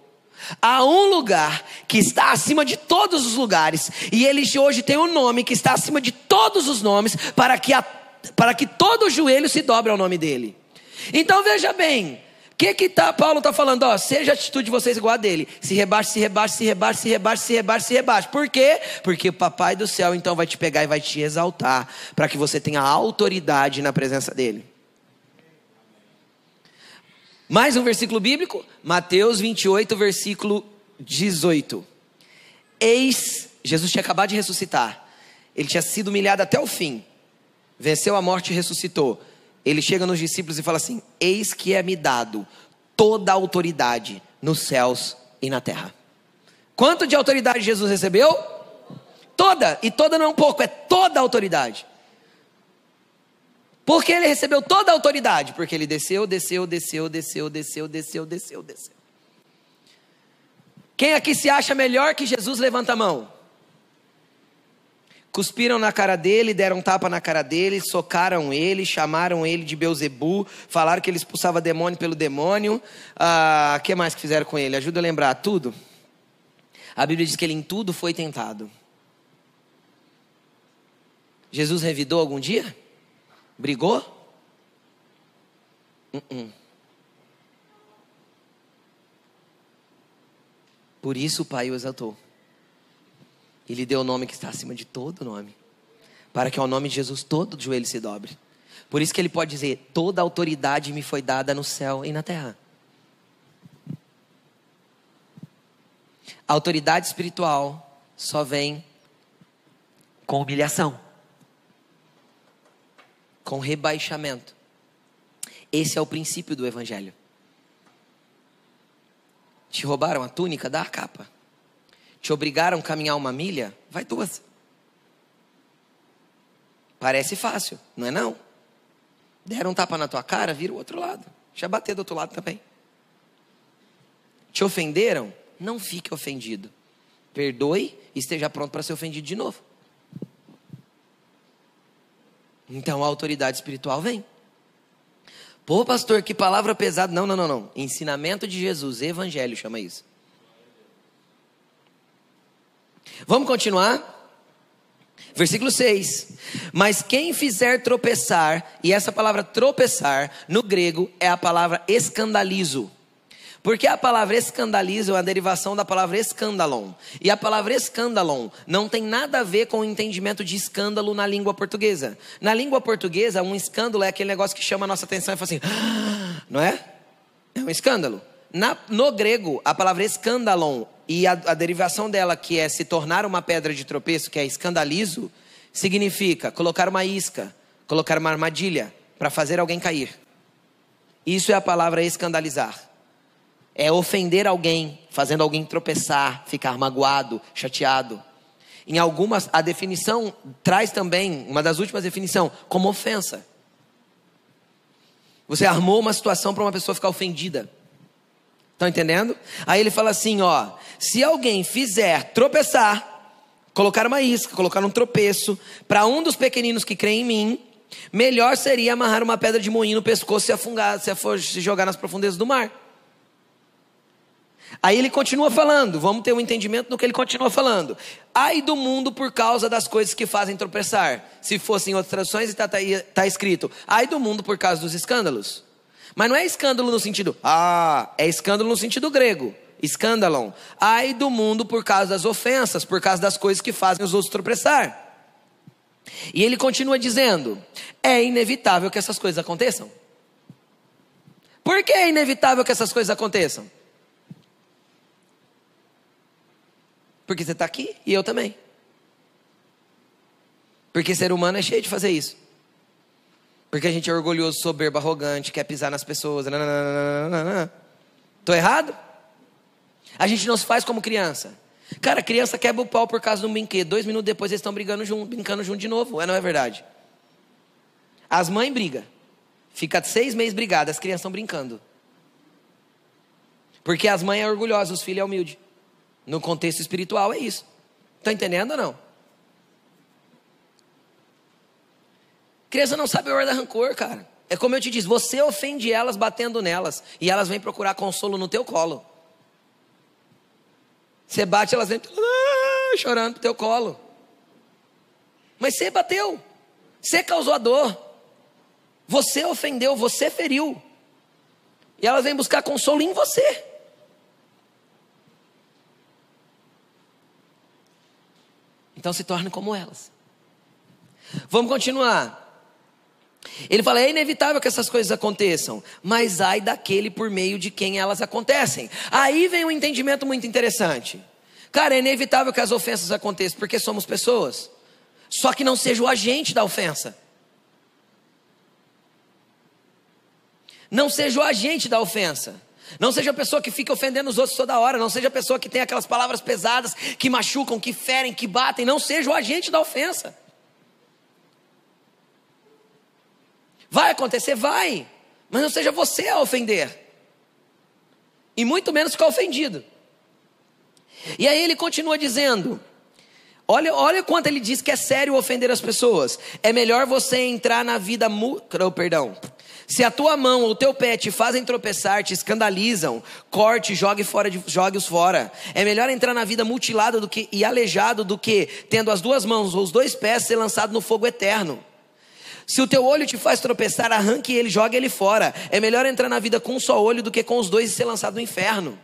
Há um lugar que está acima de todos os lugares, e ele hoje tem um nome que está acima de todos os nomes, para que, a, para que todo joelho se dobre ao nome dele. Então veja bem, que que tá, Paulo está falando? Ó, seja a atitude de vocês igual a dele. Se rebaixe, se rebaixe, se rebaixe, se rebaixe, se rebaixe, se rebaixe. Por quê? Porque o papai do céu então vai te pegar e vai te exaltar, para que você tenha autoridade na presença dele. Mais um versículo bíblico, Mateus 28, versículo 18. Eis, Jesus tinha acabado de ressuscitar, ele tinha sido humilhado até o fim, venceu a morte e ressuscitou. Ele chega nos discípulos e fala assim: Eis que é-me dado toda a autoridade nos céus e na terra. Quanto de autoridade Jesus recebeu? Toda, e toda não é um pouco, é toda a autoridade. Porque ele recebeu toda a autoridade, porque ele desceu, desceu, desceu, desceu, desceu, desceu, desceu, desceu. Quem aqui se acha melhor que Jesus, levanta a mão. Cuspiram na cara dele, deram tapa na cara dele, socaram ele, chamaram ele de Beuzebu, falaram que ele expulsava demônio pelo demônio. O ah, que mais que fizeram com ele? Ajuda a lembrar tudo. A Bíblia diz que ele em tudo foi tentado. Jesus revidou algum dia? Brigou? Uh -uh. Por isso o Pai o exaltou. E lhe deu o nome que está acima de todo nome. Para que ao nome de Jesus todo joelho se dobre. Por isso que ele pode dizer: toda autoridade me foi dada no céu e na terra. A autoridade espiritual só vem com humilhação com rebaixamento. Esse é o princípio do Evangelho. Te roubaram a túnica, dá a capa. Te obrigaram a caminhar uma milha, vai duas. Parece fácil, não é não? Deram um tapa na tua cara, vira o outro lado. Já bater do outro lado também. Te ofenderam? Não fique ofendido. Perdoe e esteja pronto para ser ofendido de novo. Então a autoridade espiritual vem. Pô, pastor, que palavra pesada. Não, não, não, não. Ensinamento de Jesus, evangelho chama isso. Vamos continuar? Versículo 6. Mas quem fizer tropeçar, e essa palavra tropeçar no grego é a palavra escandalizo. Porque a palavra escandalizo é uma derivação da palavra escandalon. E a palavra escandalon não tem nada a ver com o entendimento de escândalo na língua portuguesa. Na língua portuguesa, um escândalo é aquele negócio que chama a nossa atenção e fala assim, ah", não é? É um escândalo. Na, no grego, a palavra escandalon e a, a derivação dela, que é se tornar uma pedra de tropeço, que é escandalizo, significa colocar uma isca, colocar uma armadilha para fazer alguém cair. Isso é a palavra escandalizar é ofender alguém, fazendo alguém tropeçar, ficar magoado, chateado. Em algumas, a definição traz também, uma das últimas definições, como ofensa. Você armou uma situação para uma pessoa ficar ofendida. Estão entendendo? Aí ele fala assim: ó, se alguém fizer tropeçar, colocar uma isca, colocar um tropeço, para um dos pequeninos que creem em mim, melhor seria amarrar uma pedra de moinho no pescoço e afungar, se for se jogar nas profundezas do mar. Aí ele continua falando, vamos ter um entendimento do que ele continua falando. Ai do mundo por causa das coisas que fazem tropeçar. Se fossem outras traduções, está tá, tá escrito: ai do mundo por causa dos escândalos. Mas não é escândalo no sentido, ah, é escândalo no sentido grego. Escândalon. Ai do mundo por causa das ofensas, por causa das coisas que fazem os outros tropeçar. E ele continua dizendo: é inevitável que essas coisas aconteçam. Por que é inevitável que essas coisas aconteçam? Porque você está aqui e eu também. Porque ser humano é cheio de fazer isso. Porque a gente é orgulhoso, soberbo, arrogante, quer pisar nas pessoas. Estou errado? A gente não se faz como criança. Cara, criança quebra o pau por causa de um brinquedo. Dois minutos depois eles estão brigando junto, brincando junto de novo. É, não é verdade? As mães brigam. Fica seis meses brigadas, as crianças estão brincando. Porque as mães é orgulhosas, os filhos é humilde. No contexto espiritual é isso. Está entendendo ou não? Criança não sabe guardar rancor, cara. É como eu te disse, você ofende elas batendo nelas e elas vêm procurar consolo no teu colo. Você bate, elas vêm ah, chorando pro teu colo. Mas você bateu. Você causou a dor. Você ofendeu, você feriu. E elas vêm buscar consolo em você. Então se torne como elas. Vamos continuar. Ele fala: é inevitável que essas coisas aconteçam, mas ai daquele por meio de quem elas acontecem. Aí vem um entendimento muito interessante. Cara, é inevitável que as ofensas aconteçam, porque somos pessoas. Só que não seja o agente da ofensa. Não seja o agente da ofensa. Não seja a pessoa que fica ofendendo os outros toda hora. Não seja a pessoa que tem aquelas palavras pesadas, que machucam, que ferem, que batem. Não seja o agente da ofensa. Vai acontecer? Vai. Mas não seja você a ofender. E muito menos ficar ofendido. E aí ele continua dizendo: Olha, olha quanto ele diz que é sério ofender as pessoas. É melhor você entrar na vida. Mu... Oh, perdão. Se a tua mão ou o teu pé te fazem tropeçar, te escandalizam, corte, jogue fora, jogue-os fora. É melhor entrar na vida mutilado do que, e aleijado do que, tendo as duas mãos ou os dois pés, ser lançado no fogo eterno. Se o teu olho te faz tropeçar, arranque ele, jogue ele fora. É melhor entrar na vida com um só olho do que com os dois e ser lançado no inferno.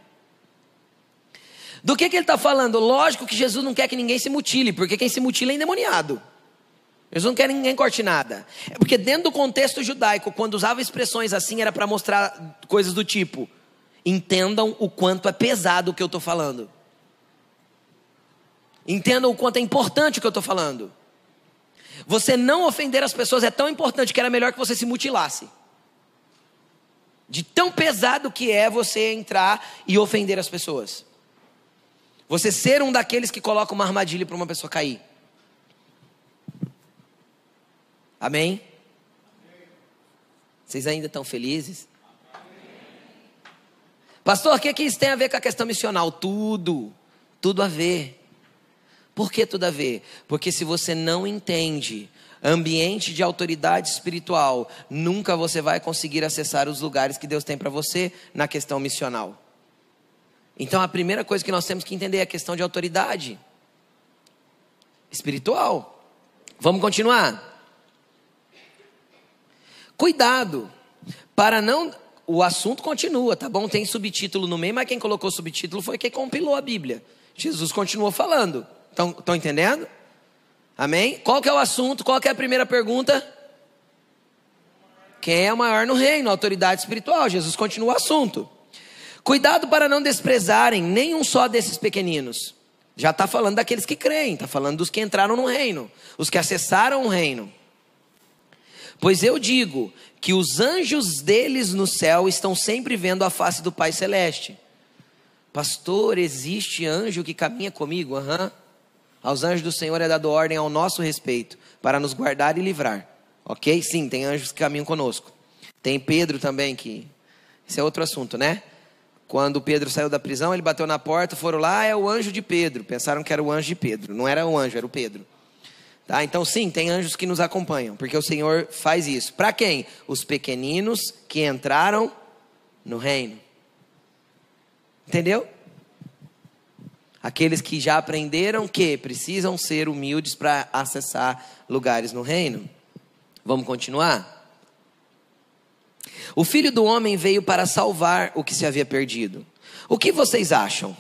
Do que, que ele está falando? Lógico que Jesus não quer que ninguém se mutile, porque quem se mutila é endemoniado. Jesus não quer que ninguém corte nada. É porque dentro do contexto judaico, quando usava expressões assim, era para mostrar coisas do tipo: entendam o quanto é pesado o que eu estou falando. Entendam o quanto é importante o que eu estou falando. Você não ofender as pessoas é tão importante que era melhor que você se mutilasse. De tão pesado que é você entrar e ofender as pessoas. Você ser um daqueles que coloca uma armadilha para uma pessoa cair. Amém? Vocês ainda estão felizes? Pastor, o que, que isso tem a ver com a questão missional? Tudo, tudo a ver. Por que tudo a ver? Porque se você não entende ambiente de autoridade espiritual, nunca você vai conseguir acessar os lugares que Deus tem para você na questão missional. Então a primeira coisa que nós temos que entender é a questão de autoridade espiritual. Vamos continuar. Cuidado para não o assunto continua, tá bom? Tem subtítulo no meio, mas quem colocou subtítulo foi quem compilou a Bíblia. Jesus continuou falando. Estão entendendo? Amém? Qual que é o assunto? Qual que é a primeira pergunta? Quem é o maior no reino? Autoridade espiritual. Jesus continua o assunto. Cuidado para não desprezarem nenhum só desses pequeninos. Já está falando daqueles que creem, está falando dos que entraram no reino, os que acessaram o reino. Pois eu digo que os anjos deles no céu estão sempre vendo a face do Pai Celeste. Pastor, existe anjo que caminha comigo? Aham. Uhum. Aos anjos do Senhor é dado ordem ao nosso respeito, para nos guardar e livrar. Ok? Sim, tem anjos que caminham conosco. Tem Pedro também, que. Esse é outro assunto, né? Quando Pedro saiu da prisão, ele bateu na porta, foram lá, ah, é o anjo de Pedro. Pensaram que era o anjo de Pedro. Não era o anjo, era o Pedro. Tá? Então, sim, tem anjos que nos acompanham, porque o Senhor faz isso. Para quem? Os pequeninos que entraram no reino. Entendeu? Aqueles que já aprenderam que precisam ser humildes para acessar lugares no reino. Vamos continuar? O filho do homem veio para salvar o que se havia perdido. O que vocês acham?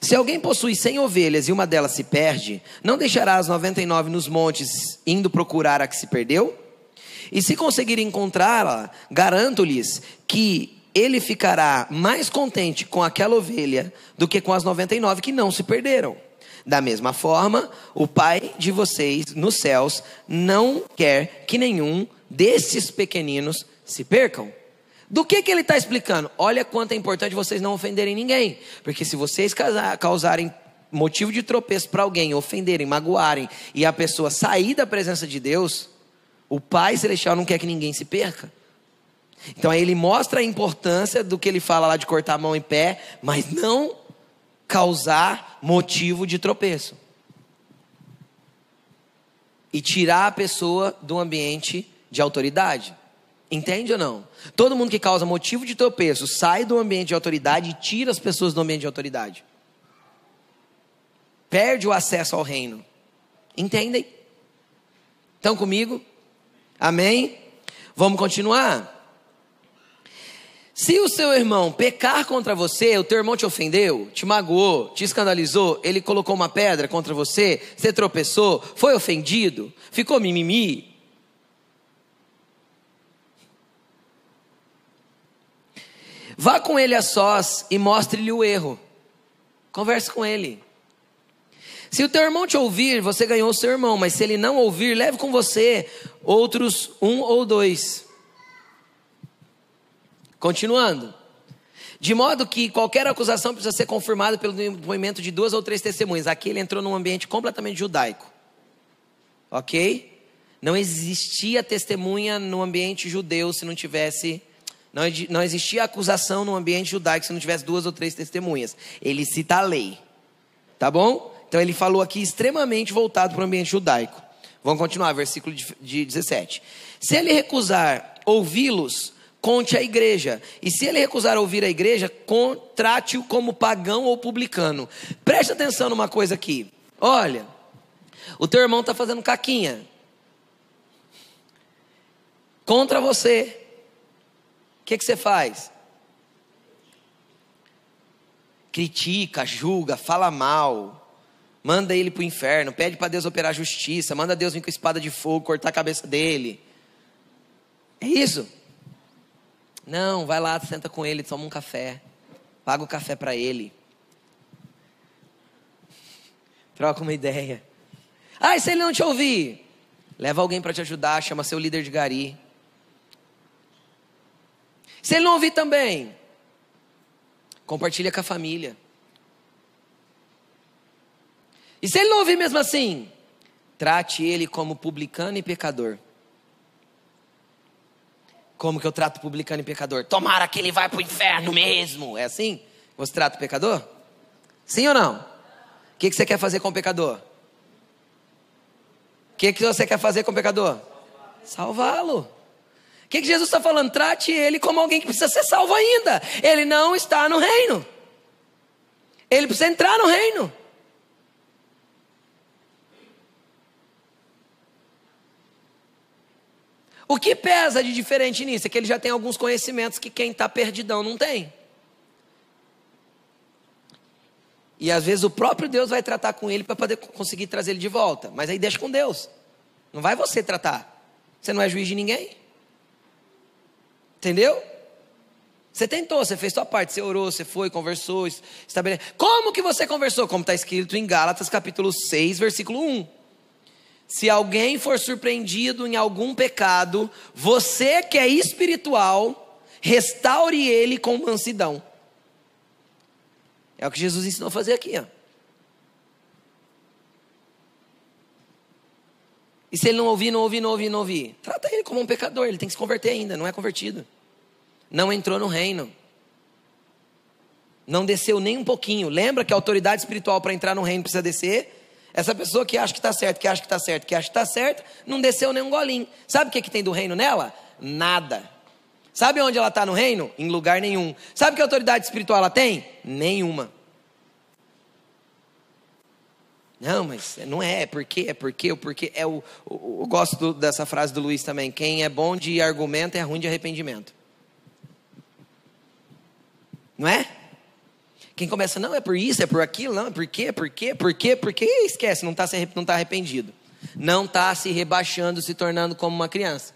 Se alguém possui cem ovelhas e uma delas se perde, não deixará as noventa e nove nos montes, indo procurar a que se perdeu? E se conseguir encontrá-la, garanto-lhes que ele ficará mais contente com aquela ovelha do que com as 99 que não se perderam. Da mesma forma, o Pai de vocês nos céus não quer que nenhum desses pequeninos se percam. Do que, que ele está explicando? Olha quanto é importante vocês não ofenderem ninguém. Porque se vocês causarem motivo de tropeço para alguém, ofenderem, magoarem, e a pessoa sair da presença de Deus, o Pai Celestial não quer que ninguém se perca. Então aí ele mostra a importância do que ele fala lá de cortar a mão em pé, mas não causar motivo de tropeço. E tirar a pessoa do ambiente de autoridade. Entende ou não? Todo mundo que causa motivo de tropeço sai do ambiente de autoridade e tira as pessoas do ambiente de autoridade. perde o acesso ao reino. Entendem? Estão comigo? Amém? Vamos continuar? Se o seu irmão pecar contra você, o teu irmão te ofendeu, te magoou, te escandalizou, ele colocou uma pedra contra você, você tropeçou, foi ofendido, ficou mimimi. Vá com ele a sós e mostre-lhe o erro. Converse com ele. Se o teu irmão te ouvir, você ganhou o seu irmão, mas se ele não ouvir, leve com você outros um ou dois. Continuando. De modo que qualquer acusação precisa ser confirmada pelo depoimento de duas ou três testemunhas. Aqui ele entrou num ambiente completamente judaico. Ok? Não existia testemunha no ambiente judeu se não tivesse. Não, não existia acusação no ambiente judaico se não tivesse duas ou três testemunhas. Ele cita a lei. Tá bom? Então ele falou aqui extremamente voltado para o ambiente judaico. Vamos continuar, versículo de 17. Se ele recusar ouvi-los, conte à igreja. E se ele recusar ouvir a igreja, trate-o como pagão ou publicano. Preste atenção numa coisa aqui. Olha, o teu irmão está fazendo caquinha contra você. O que, que você faz? Critica, julga, fala mal manda ele para o inferno, pede para Deus operar justiça, manda Deus vir com espada de fogo, cortar a cabeça dele. É isso? Não, vai lá, senta com ele, toma um café, paga o café para ele. Troca uma ideia. Ah, e se ele não te ouvir? Leva alguém para te ajudar, chama seu líder de gari. Se ele não ouvir também, compartilha com a família. E se ele não ouvir mesmo assim, trate ele como publicano e pecador. Como que eu trato publicano e pecador? Tomara que ele vá para o inferno mesmo. É assim? Você trata o pecador? Sim ou não? O que, que você quer fazer com o pecador? O que, que você quer fazer com o pecador? Salvá-lo. O que, que Jesus está falando? Trate ele como alguém que precisa ser salvo ainda. Ele não está no reino. Ele precisa entrar no reino. O que pesa de diferente nisso é que ele já tem alguns conhecimentos que quem está perdidão não tem. E às vezes o próprio Deus vai tratar com ele para poder conseguir trazer ele de volta. Mas aí deixa com Deus. Não vai você tratar. Você não é juiz de ninguém. Entendeu? Você tentou, você fez sua parte, você orou, você foi, conversou, estabeleceu. Como que você conversou? Como está escrito em Gálatas capítulo 6, versículo 1. Se alguém for surpreendido em algum pecado, você que é espiritual, restaure ele com mansidão. É o que Jesus ensinou a fazer aqui, ó. E se ele não ouvir, não ouvir, não ouvir, não ouvir, trata ele como um pecador, ele tem que se converter ainda, não é convertido. Não entrou no reino. Não desceu nem um pouquinho. Lembra que a autoridade espiritual para entrar no reino precisa descer? Essa pessoa que acha que está certo, que acha que está certo, que acha que está certo, não desceu nem um golinho. Sabe o que, que tem do reino nela? Nada. Sabe onde ela está no reino? Em lugar nenhum. Sabe que autoridade espiritual ela tem? Nenhuma. Não, mas não é, é porque, é porque, o porquê. É o, o, eu gosto do, dessa frase do Luiz também. Quem é bom de argumento é ruim de arrependimento. Não é? Quem começa, não, é por isso, é por aquilo, não, é por quê, por quê, por quê, por quê, esquece, não está não tá arrependido. Não está se rebaixando, se tornando como uma criança.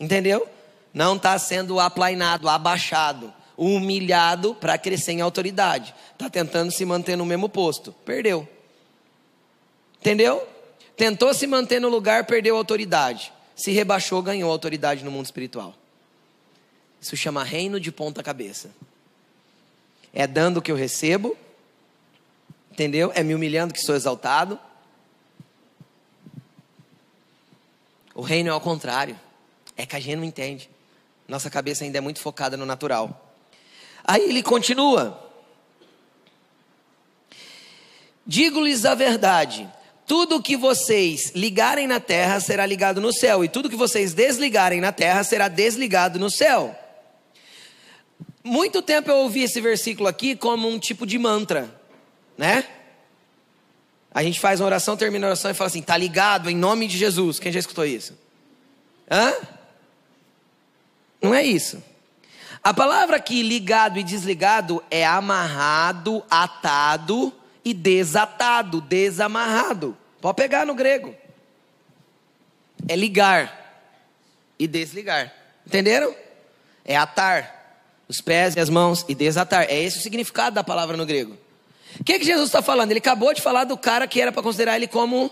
Entendeu? Não está sendo aplainado, abaixado, humilhado para crescer em autoridade. Está tentando se manter no mesmo posto. Perdeu. Entendeu? Tentou se manter no lugar, perdeu autoridade. Se rebaixou, ganhou autoridade no mundo espiritual. Isso chama reino de ponta cabeça. É dando que eu recebo, entendeu? É me humilhando que sou exaltado. O reino é ao contrário. É que a gente não entende. Nossa cabeça ainda é muito focada no natural. Aí ele continua. Digo-lhes a verdade: tudo que vocês ligarem na terra será ligado no céu, e tudo que vocês desligarem na terra será desligado no céu. Muito tempo eu ouvi esse versículo aqui como um tipo de mantra, né? A gente faz uma oração, termina a oração e fala assim: tá ligado, em nome de Jesus. Quem já escutou isso? Hã? Não é isso. A palavra aqui, ligado e desligado, é amarrado, atado e desatado, desamarrado. Pode pegar no grego. É ligar e desligar. Entenderam? É atar os pés e as mãos e desatar. É esse o significado da palavra no grego. O que, que Jesus está falando? Ele acabou de falar do cara que era para considerar ele como,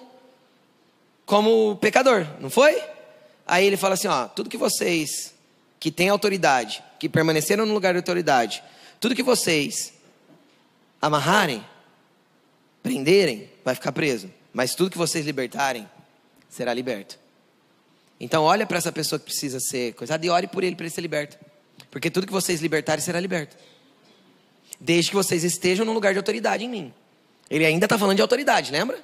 como pecador, não foi? Aí ele fala assim: ó, tudo que vocês que têm autoridade, que permaneceram no lugar de autoridade, tudo que vocês amarrarem, prenderem, vai ficar preso. Mas tudo que vocês libertarem, será liberto. Então olha para essa pessoa que precisa ser coisada e ore por ele para ele ser liberto. Porque tudo que vocês libertarem será liberto. Desde que vocês estejam no lugar de autoridade em mim. Ele ainda está falando de autoridade, lembra?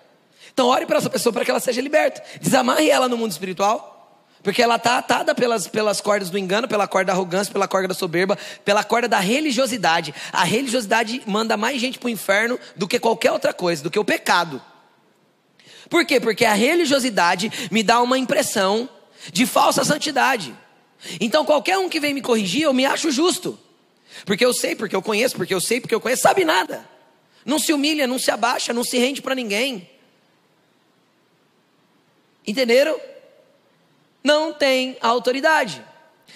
Então ore para essa pessoa para que ela seja liberta. Desamarre ela no mundo espiritual. Porque ela está atada pelas, pelas cordas do engano, pela corda da arrogância, pela corda da soberba, pela corda da religiosidade. A religiosidade manda mais gente para o inferno do que qualquer outra coisa, do que o pecado. Por quê? Porque a religiosidade me dá uma impressão de falsa santidade. Então qualquer um que vem me corrigir, eu me acho justo. Porque eu sei, porque eu conheço, porque eu sei, porque eu conheço, sabe nada. Não se humilha, não se abaixa, não se rende para ninguém. Entenderam? Não tem autoridade.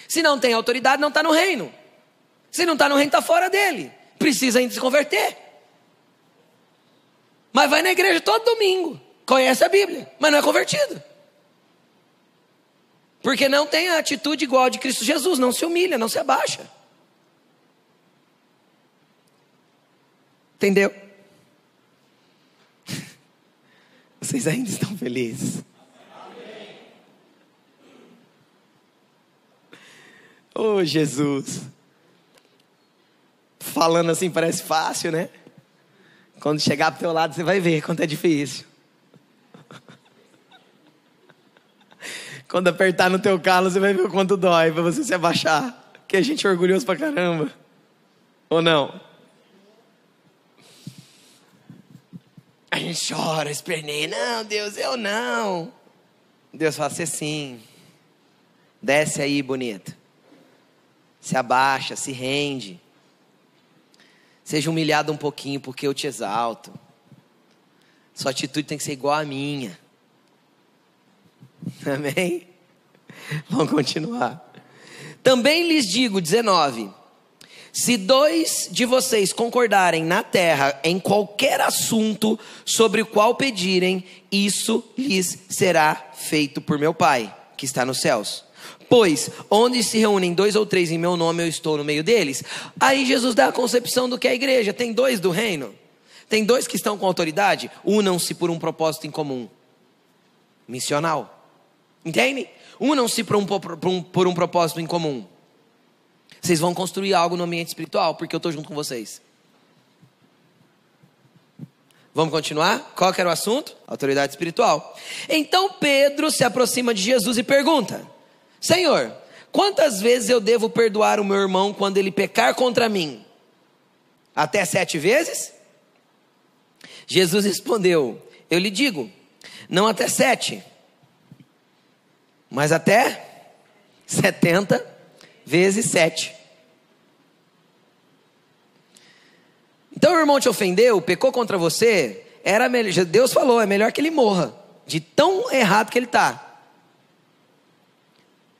Se não tem autoridade, não está no reino. Se não está no reino, está fora dele. Precisa ainda se converter. Mas vai na igreja todo domingo. Conhece a Bíblia, mas não é convertido. Porque não tem a atitude igual a de Cristo Jesus, não se humilha, não se abaixa. Entendeu? Vocês ainda estão felizes? Oh, Jesus. Falando assim parece fácil, né? Quando chegar pro teu lado, você vai ver quanto é difícil. Quando apertar no teu calo, você vai ver o quanto dói para você se abaixar. Que a gente é orgulhoso pra caramba. Ou não? A gente chora, esperneia. Não, Deus, eu não. Deus fala, você sim. Desce aí, bonito. Se abaixa, se rende. Seja humilhado um pouquinho, porque eu te exalto. Sua atitude tem que ser igual à minha. Amém? Vamos continuar. Também lhes digo, 19: se dois de vocês concordarem na terra em qualquer assunto sobre o qual pedirem, isso lhes será feito por meu Pai, que está nos céus. Pois, onde se reúnem dois ou três em meu nome, eu estou no meio deles. Aí Jesus dá a concepção do que é a igreja: tem dois do reino, tem dois que estão com autoridade, unam-se por um propósito em comum missional. Entende? Unam-se por um, por, um, por um propósito em comum. Vocês vão construir algo no ambiente espiritual, porque eu estou junto com vocês. Vamos continuar? Qual era o assunto? Autoridade espiritual. Então Pedro se aproxima de Jesus e pergunta: Senhor, quantas vezes eu devo perdoar o meu irmão quando ele pecar contra mim? Até sete vezes? Jesus respondeu: Eu lhe digo, não até sete mas até 70 vezes 7. Então o irmão te ofendeu, pecou contra você, era melhor, Deus falou, é melhor que ele morra, de tão errado que ele está.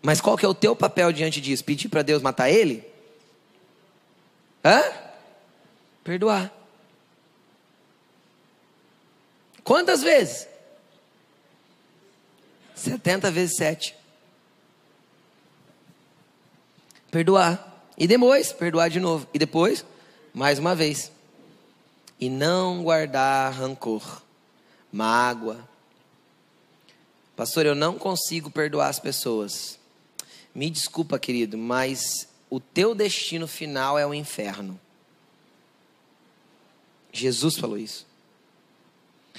Mas qual que é o teu papel diante disso? Pedir para Deus matar ele? Hã? Perdoar. Quantas vezes? 70 vezes 7. Perdoar. E depois, perdoar de novo. E depois, mais uma vez. E não guardar rancor, mágoa. Pastor, eu não consigo perdoar as pessoas. Me desculpa, querido, mas o teu destino final é o inferno. Jesus falou isso.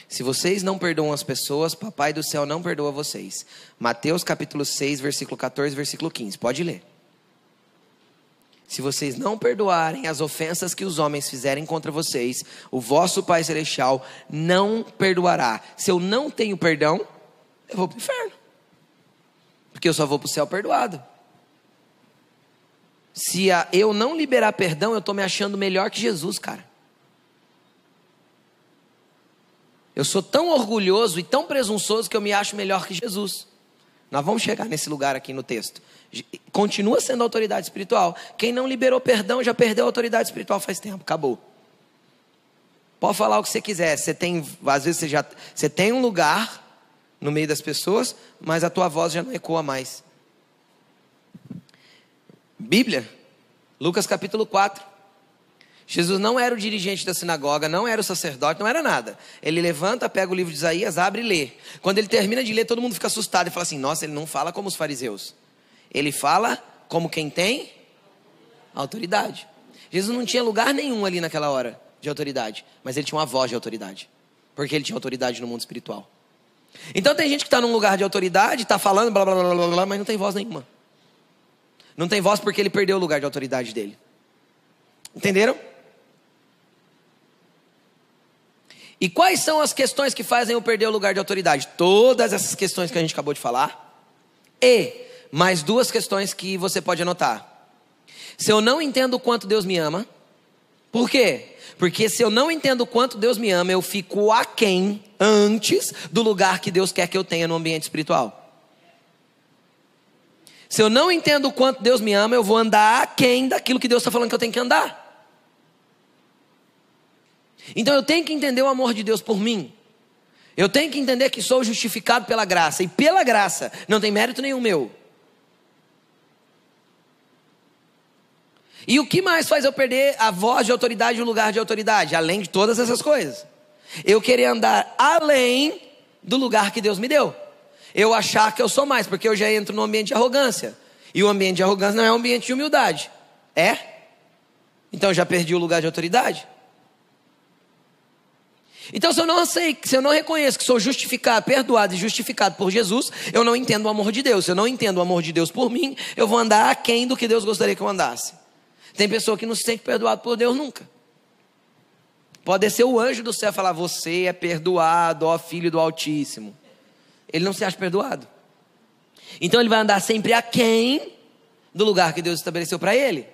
Se vocês não perdoam as pessoas, Papai do céu não perdoa vocês. Mateus capítulo 6, versículo 14, versículo 15. Pode ler. Se vocês não perdoarem as ofensas que os homens fizerem contra vocês, o vosso Pai Celestial não perdoará. Se eu não tenho perdão, eu vou para o inferno. Porque eu só vou para o céu perdoado. Se a, eu não liberar perdão, eu estou me achando melhor que Jesus, cara. Eu sou tão orgulhoso e tão presunçoso que eu me acho melhor que Jesus. Nós vamos chegar nesse lugar aqui no texto. Continua sendo autoridade espiritual. Quem não liberou perdão já perdeu a autoridade espiritual faz tempo, acabou. Pode falar o que você quiser. Você tem, às vezes você já, você tem um lugar no meio das pessoas, mas a tua voz já não ecoa mais. Bíblia, Lucas capítulo 4. Jesus não era o dirigente da sinagoga, não era o sacerdote, não era nada. Ele levanta, pega o livro de Isaías, abre e lê. Quando ele termina de ler, todo mundo fica assustado e fala assim: Nossa, ele não fala como os fariseus. Ele fala como quem tem autoridade. Jesus não tinha lugar nenhum ali naquela hora de autoridade, mas ele tinha uma voz de autoridade, porque ele tinha autoridade no mundo espiritual. Então tem gente que está num lugar de autoridade, está falando, blá, blá, blá, blá, blá, mas não tem voz nenhuma. Não tem voz porque ele perdeu o lugar de autoridade dele. Entenderam? E quais são as questões que fazem eu perder o lugar de autoridade? Todas essas questões que a gente acabou de falar. E mais duas questões que você pode anotar. Se eu não entendo o quanto Deus me ama, por quê? Porque se eu não entendo o quanto Deus me ama, eu fico aquém antes do lugar que Deus quer que eu tenha no ambiente espiritual. Se eu não entendo o quanto Deus me ama, eu vou andar aquém daquilo que Deus está falando que eu tenho que andar. Então eu tenho que entender o amor de Deus por mim. Eu tenho que entender que sou justificado pela graça. E pela graça, não tem mérito nenhum meu. E o que mais faz eu perder a voz de autoridade e o lugar de autoridade? Além de todas essas coisas. Eu querer andar além do lugar que Deus me deu. Eu achar que eu sou mais, porque eu já entro no ambiente de arrogância. E o ambiente de arrogância não é um ambiente de humildade. É? Então eu já perdi o lugar de autoridade? Então, se eu não se eu não reconheço que sou justificado, perdoado e justificado por Jesus, eu não entendo o amor de Deus. Se eu não entendo o amor de Deus por mim, eu vou andar aquém do que Deus gostaria que eu andasse. Tem pessoa que não se sente perdoado por Deus nunca. Pode ser o anjo do céu falar: Você é perdoado, ó filho do Altíssimo. Ele não se acha perdoado. Então ele vai andar sempre aquém do lugar que Deus estabeleceu para ele.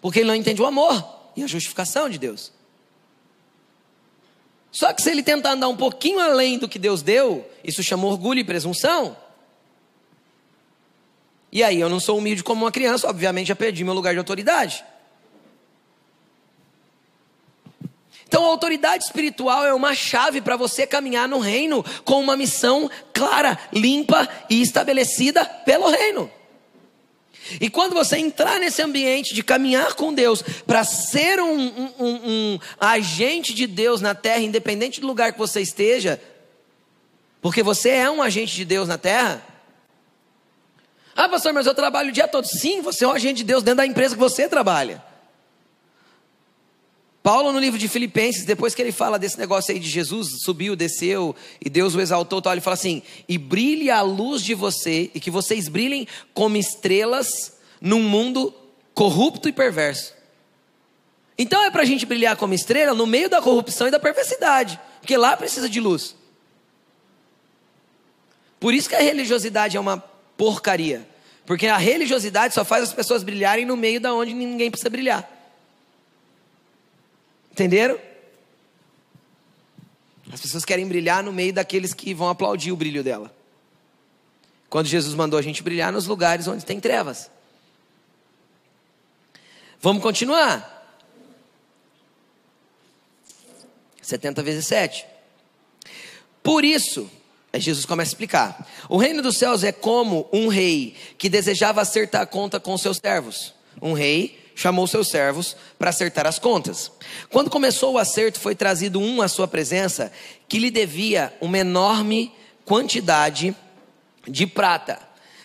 Porque ele não entende o amor e a justificação de Deus. Só que se ele tentar andar um pouquinho além do que Deus deu, isso chama orgulho e presunção. E aí eu não sou humilde como uma criança, obviamente já perdi meu lugar de autoridade. Então, a autoridade espiritual é uma chave para você caminhar no reino com uma missão clara, limpa e estabelecida pelo reino. E quando você entrar nesse ambiente de caminhar com Deus, para ser um, um, um, um, agente de Deus na terra, independente do lugar que você esteja, porque você é um agente de Deus na terra. Ah, pastor, mas eu trabalho o dia todo. Sim, você é um agente de Deus dentro da empresa que você trabalha. Paulo, no livro de Filipenses, depois que ele fala desse negócio aí de Jesus, subiu, desceu e Deus o exaltou, tal, ele fala assim: e brilhe a luz de você, e que vocês brilhem como estrelas num mundo corrupto e perverso. Então é para a gente brilhar como estrela no meio da corrupção e da perversidade, porque lá precisa de luz. Por isso que a religiosidade é uma porcaria, porque a religiosidade só faz as pessoas brilharem no meio da onde ninguém precisa brilhar. Entenderam? As pessoas querem brilhar no meio daqueles que vão aplaudir o brilho dela. Quando Jesus mandou a gente brilhar nos lugares onde tem trevas. Vamos continuar. 70 vezes 7. Por isso, aí Jesus começa a explicar: o reino dos céus é como um rei que desejava acertar a conta com seus servos. Um rei chamou seus servos para acertar as contas. Quando começou o acerto, foi trazido um à sua presença que lhe devia uma enorme quantidade de prata.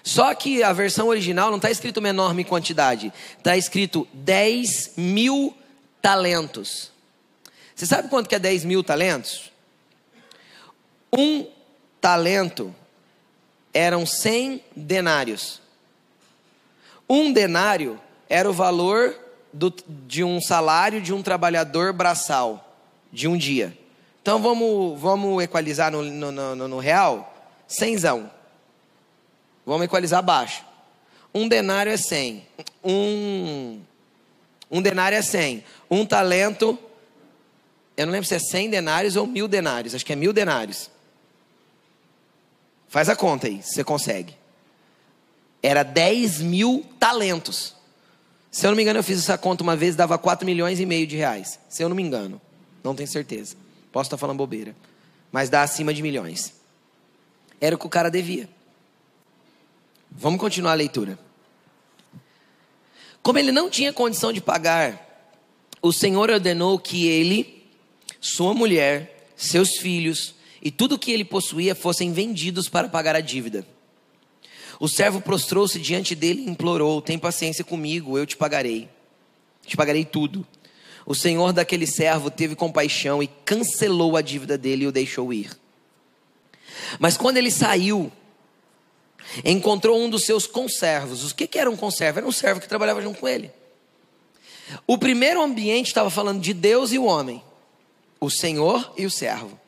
Só que a versão original não está escrito uma enorme quantidade, está escrito 10 mil talentos. Você sabe quanto que é 10 mil talentos? Um talento eram 100 denários. Um denário era o valor do, de um salário de um trabalhador braçal, de um dia. Então vamos, vamos equalizar no, no, no, no real? Cenzão. Vamos equalizar abaixo. Um denário é 100. Um, um denário é 100. Um talento, eu não lembro se é 100 denários ou mil denários. Acho que é mil denários. Faz a conta aí, se você consegue. Era 10 mil talentos. Se eu não me engano, eu fiz essa conta uma vez, dava 4 milhões e meio de reais. Se eu não me engano. Não tenho certeza. Posso estar falando bobeira. Mas dá acima de milhões. Era o que o cara devia. Vamos continuar a leitura. Como ele não tinha condição de pagar, o Senhor ordenou que ele, sua mulher, seus filhos e tudo o que ele possuía fossem vendidos para pagar a dívida. O servo prostrou-se diante dele e implorou: Tem paciência comigo, eu te pagarei. Te pagarei tudo. O senhor daquele servo teve compaixão e cancelou a dívida dele e o deixou ir. Mas quando ele saiu, encontrou um dos seus conservos. O que, que era um conservo? Era um servo que trabalhava junto com ele. O primeiro ambiente estava falando de Deus e o homem, o Senhor e o servo.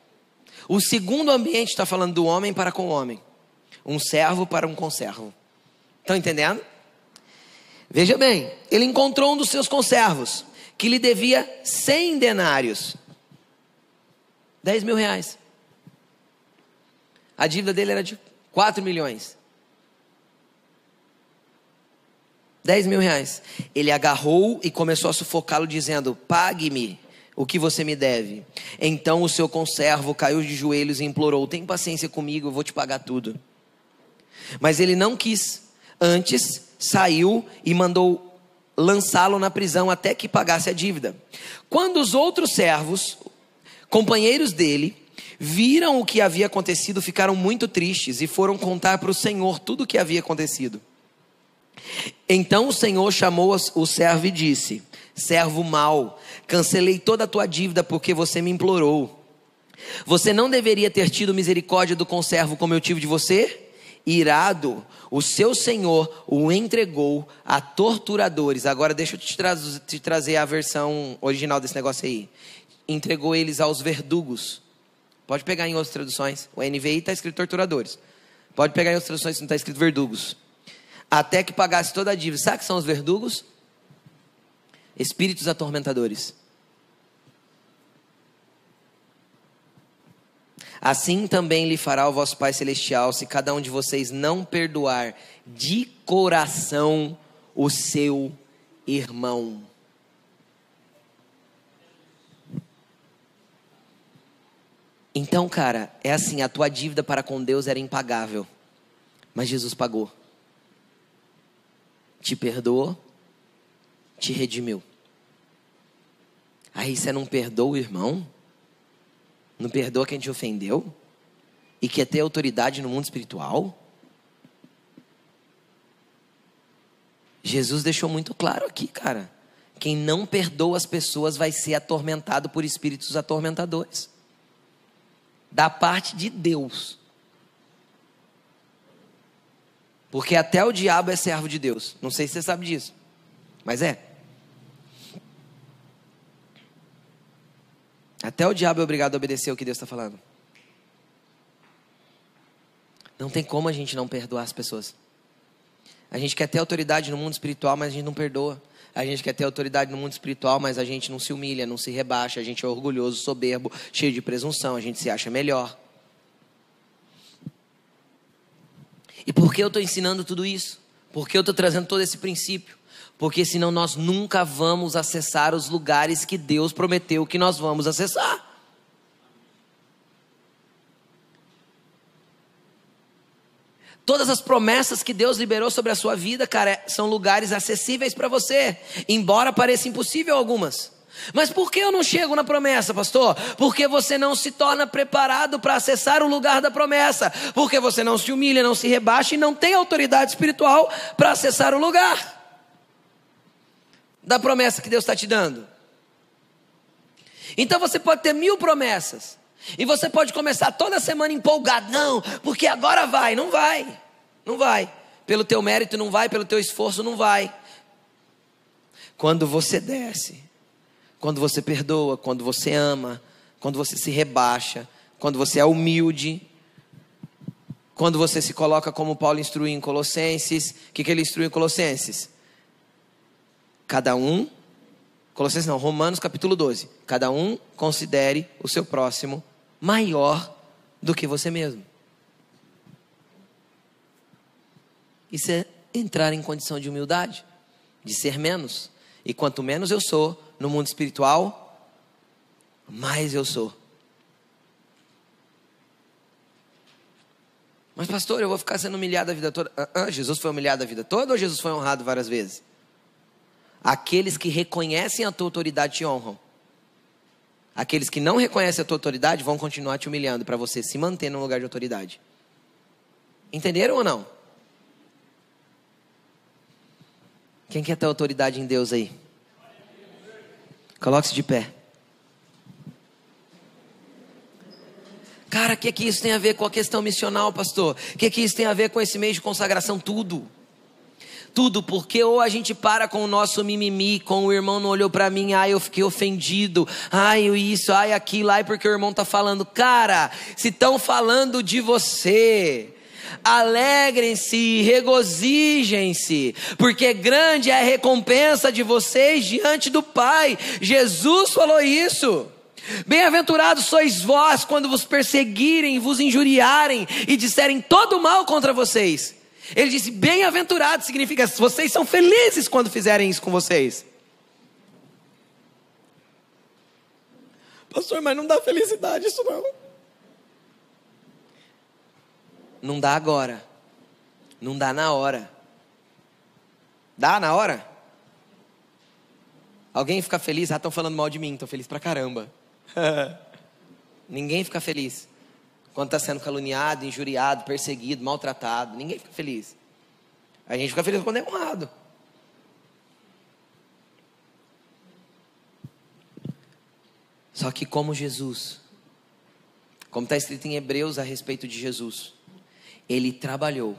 O segundo ambiente está falando do homem para com o homem, um servo para um conservo. Estão entendendo? Veja bem, ele encontrou um dos seus conservos que lhe devia 100 denários, 10 mil reais. A dívida dele era de 4 milhões. 10 mil reais. Ele agarrou e começou a sufocá-lo, dizendo: Pague-me o que você me deve. Então o seu conservo caiu de joelhos e implorou: Tem paciência comigo, eu vou te pagar tudo. Mas ele não quis. Antes saiu e mandou lançá-lo na prisão até que pagasse a dívida. Quando os outros servos, companheiros dele, viram o que havia acontecido, ficaram muito tristes e foram contar para o Senhor tudo o que havia acontecido. Então o Senhor chamou o servo e disse: Servo mau, cancelei toda a tua dívida porque você me implorou. Você não deveria ter tido misericórdia do conservo como eu tive de você? Irado, o seu senhor o entregou a torturadores. Agora deixa eu te, tra te trazer a versão original desse negócio aí. Entregou eles aos verdugos. Pode pegar em outras traduções. O NVI está escrito torturadores. Pode pegar em outras traduções se não está escrito verdugos até que pagasse toda a dívida. Sabe que são os verdugos? Espíritos atormentadores. Assim também lhe fará o vosso Pai Celestial, se cada um de vocês não perdoar de coração o seu irmão. Então, cara, é assim: a tua dívida para com Deus era impagável, mas Jesus pagou te perdoou, te redimiu. Aí você não perdoa o irmão? Não perdoa quem te ofendeu? E quer ter autoridade no mundo espiritual? Jesus deixou muito claro aqui, cara. Quem não perdoa as pessoas vai ser atormentado por espíritos atormentadores. Da parte de Deus. Porque até o diabo é servo de Deus. Não sei se você sabe disso, mas é. Até o diabo é obrigado a obedecer o que Deus está falando. Não tem como a gente não perdoar as pessoas. A gente quer ter autoridade no mundo espiritual, mas a gente não perdoa. A gente quer ter autoridade no mundo espiritual, mas a gente não se humilha, não se rebaixa. A gente é orgulhoso, soberbo, cheio de presunção. A gente se acha melhor. E por que eu estou ensinando tudo isso? Por que eu estou trazendo todo esse princípio? Porque senão nós nunca vamos acessar os lugares que Deus prometeu que nós vamos acessar. Todas as promessas que Deus liberou sobre a sua vida, cara, são lugares acessíveis para você, embora pareça impossível algumas. Mas por que eu não chego na promessa, pastor? Porque você não se torna preparado para acessar o lugar da promessa. Porque você não se humilha, não se rebaixa e não tem autoridade espiritual para acessar o lugar da promessa que Deus está te dando. Então você pode ter mil promessas. E você pode começar toda semana empolgado. Não, porque agora vai. Não vai. Não vai. Pelo teu mérito não vai, pelo teu esforço não vai. quando você desce, quando você perdoa, quando você ama, quando você se rebaixa, quando você é humilde, quando você se coloca como Paulo instruiu em Colossenses. O que, que ele instruiu em Colossenses? Cada um, Colossenses não, Romanos capítulo 12. Cada um considere o seu próximo maior do que você mesmo. Isso é entrar em condição de humildade, de ser menos. E quanto menos eu sou no mundo espiritual, mais eu sou. Mas, pastor, eu vou ficar sendo humilhado a vida toda. Ah, ah, Jesus foi humilhado a vida toda ou Jesus foi honrado várias vezes? Aqueles que reconhecem a tua autoridade te honram. Aqueles que não reconhecem a tua autoridade vão continuar te humilhando para você se manter num lugar de autoridade. Entenderam ou não? Quem quer ter autoridade em Deus aí? Coloque-se de pé. Cara, o que, que isso tem a ver com a questão missional, pastor? O que, que isso tem a ver com esse mês de consagração? Tudo. Tudo, porque ou a gente para com o nosso mimimi, com o irmão não olhou para mim, ai, eu fiquei ofendido, ai, isso, ai, aquilo, ai, porque o irmão tá falando. Cara, se estão falando de você, alegrem-se, regozijem-se, porque grande é a recompensa de vocês diante do Pai. Jesus falou isso. Bem-aventurados sois vós quando vos perseguirem, vos injuriarem e disserem todo mal contra vocês. Ele disse: bem-aventurados significa vocês são felizes quando fizerem isso com vocês. Pastor, mas não dá felicidade isso não. Não dá agora. Não dá na hora. Dá na hora? Alguém fica feliz? Ah, estão falando mal de mim, estou feliz pra caramba. Ninguém fica feliz quando está sendo caluniado, injuriado, perseguido, maltratado. Ninguém fica feliz. A gente fica feliz quando é honrado. Só que como Jesus, como está escrito em Hebreus a respeito de Jesus, ele trabalhou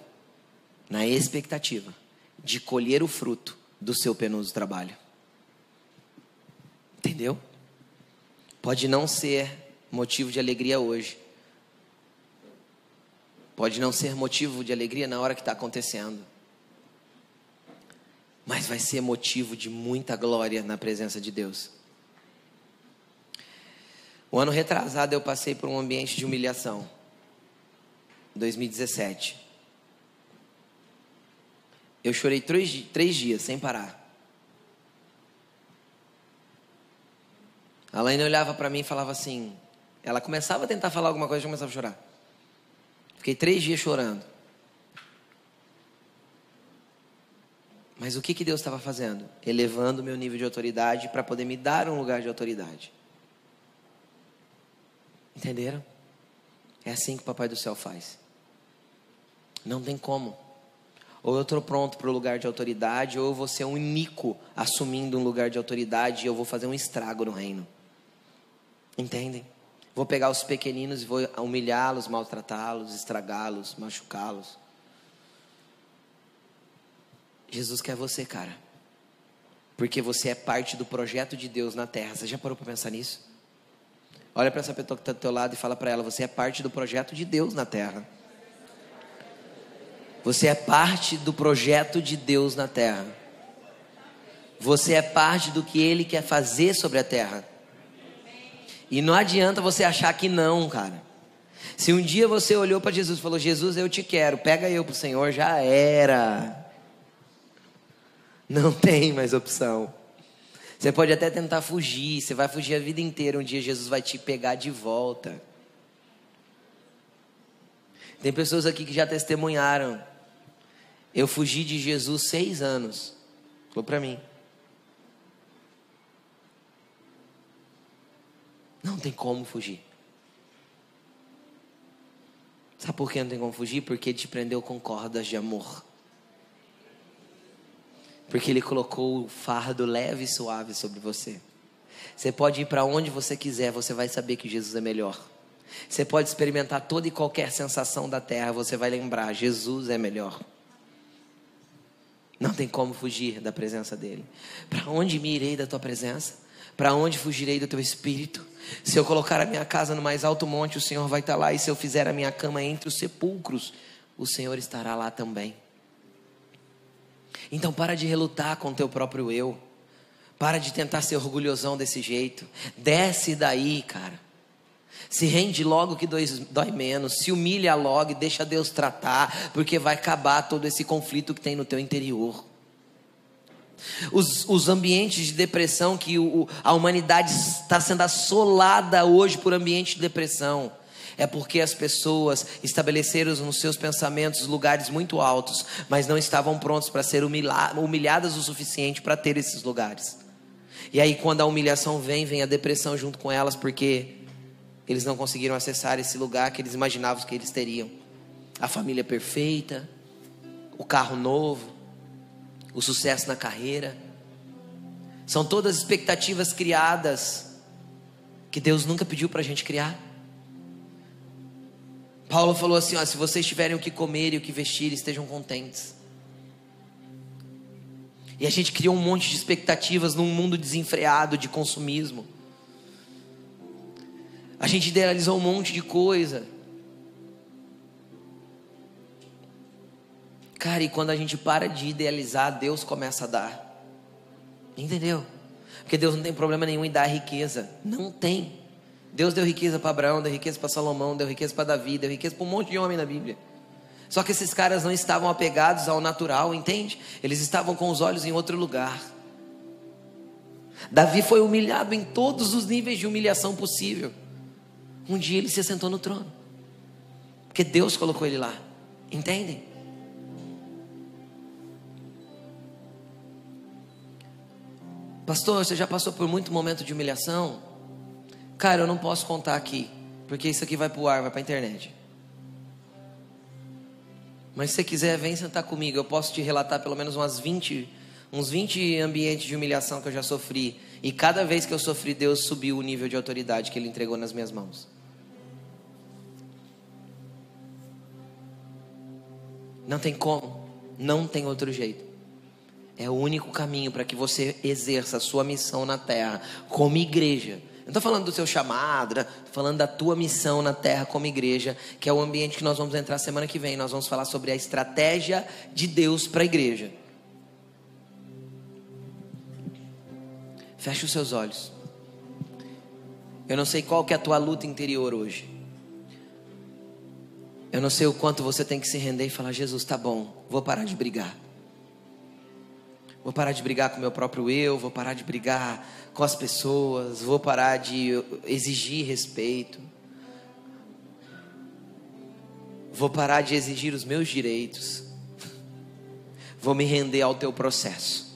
na expectativa de colher o fruto do seu penoso trabalho. Entendeu? Pode não ser motivo de alegria hoje. Pode não ser motivo de alegria na hora que está acontecendo. Mas vai ser motivo de muita glória na presença de Deus. O ano retrasado eu passei por um ambiente de humilhação. 2017. Eu chorei três, três dias sem parar. A Laine olhava para mim e falava assim. Ela começava a tentar falar alguma coisa e começava a chorar. Fiquei três dias chorando. Mas o que, que Deus estava fazendo? Elevando o meu nível de autoridade para poder me dar um lugar de autoridade. Entenderam? É assim que o Papai do Céu faz. Não tem como. Ou eu estou pronto para o lugar de autoridade, ou eu vou ser um mico assumindo um lugar de autoridade e eu vou fazer um estrago no reino. Entendem? Vou pegar os pequeninos e vou humilhá-los, maltratá-los, estragá-los, machucá-los. Jesus quer você, cara. Porque você é parte do projeto de Deus na terra. Você já parou para pensar nisso? Olha para essa pessoa que está do teu lado e fala para ela: você é parte do projeto de Deus na terra. Você é parte do projeto de Deus na terra. Você é parte do que Ele quer fazer sobre a terra. E não adianta você achar que não, cara. Se um dia você olhou para Jesus e falou: Jesus, eu te quero, pega eu para o Senhor, já era. Não tem mais opção. Você pode até tentar fugir, você vai fugir a vida inteira. Um dia Jesus vai te pegar de volta. Tem pessoas aqui que já testemunharam. Eu fugi de Jesus seis anos. Falou para mim. Não tem como fugir. Sabe por que não tem como fugir? Porque ele te prendeu com cordas de amor. Porque ele colocou o fardo leve e suave sobre você. Você pode ir para onde você quiser, você vai saber que Jesus é melhor. Você pode experimentar toda e qualquer sensação da terra, você vai lembrar: Jesus é melhor. Não tem como fugir da presença dele. Para onde me irei da tua presença? Para onde fugirei do teu espírito? Se eu colocar a minha casa no mais alto monte, o Senhor vai estar lá. E se eu fizer a minha cama entre os sepulcros, o Senhor estará lá também. Então para de relutar com o teu próprio eu. Para de tentar ser orgulhosão desse jeito. Desce daí, cara. Se rende logo que dói menos. Se humilha logo e deixa Deus tratar, porque vai acabar todo esse conflito que tem no teu interior. Os, os ambientes de depressão que o, a humanidade está sendo assolada hoje por ambiente de depressão é porque as pessoas estabeleceram nos seus pensamentos lugares muito altos, mas não estavam prontos para ser humilhadas o suficiente para ter esses lugares. E aí, quando a humilhação vem, vem a depressão junto com elas, porque eles não conseguiram acessar esse lugar que eles imaginavam que eles teriam. A família perfeita, o carro novo, o sucesso na carreira. São todas expectativas criadas que Deus nunca pediu para a gente criar. Paulo falou assim: ó, se vocês tiverem o que comer e o que vestir, estejam contentes. E a gente criou um monte de expectativas num mundo desenfreado de consumismo. A gente idealizou um monte de coisa. Cara, e quando a gente para de idealizar, Deus começa a dar. Entendeu? Porque Deus não tem problema nenhum em dar riqueza. Não tem. Deus deu riqueza para Abraão, deu riqueza para Salomão, deu riqueza para Davi, deu riqueza para um monte de homem na Bíblia. Só que esses caras não estavam apegados ao natural, entende? Eles estavam com os olhos em outro lugar. Davi foi humilhado em todos os níveis de humilhação possível. Um dia ele se assentou no trono. Porque Deus colocou ele lá. Entendem? Pastor, você já passou por muito momento de humilhação? Cara, eu não posso contar aqui, porque isso aqui vai pro ar, vai pra internet. Mas se você quiser, vem sentar comigo. Eu posso te relatar pelo menos umas 20, uns 20 ambientes de humilhação que eu já sofri. E cada vez que eu sofri, Deus subiu o nível de autoridade que Ele entregou nas minhas mãos. Não tem como, não tem outro jeito. É o único caminho para que você exerça a sua missão na terra como igreja não estou falando do seu chamado, estou né? falando da tua missão na terra como igreja, que é o ambiente que nós vamos entrar semana que vem. Nós vamos falar sobre a estratégia de Deus para a igreja. Feche os seus olhos. Eu não sei qual que é a tua luta interior hoje. Eu não sei o quanto você tem que se render e falar: Jesus, tá bom, vou parar de brigar. Vou parar de brigar com o meu próprio eu, vou parar de brigar com as pessoas, vou parar de exigir respeito. Vou parar de exigir os meus direitos. Vou me render ao teu processo.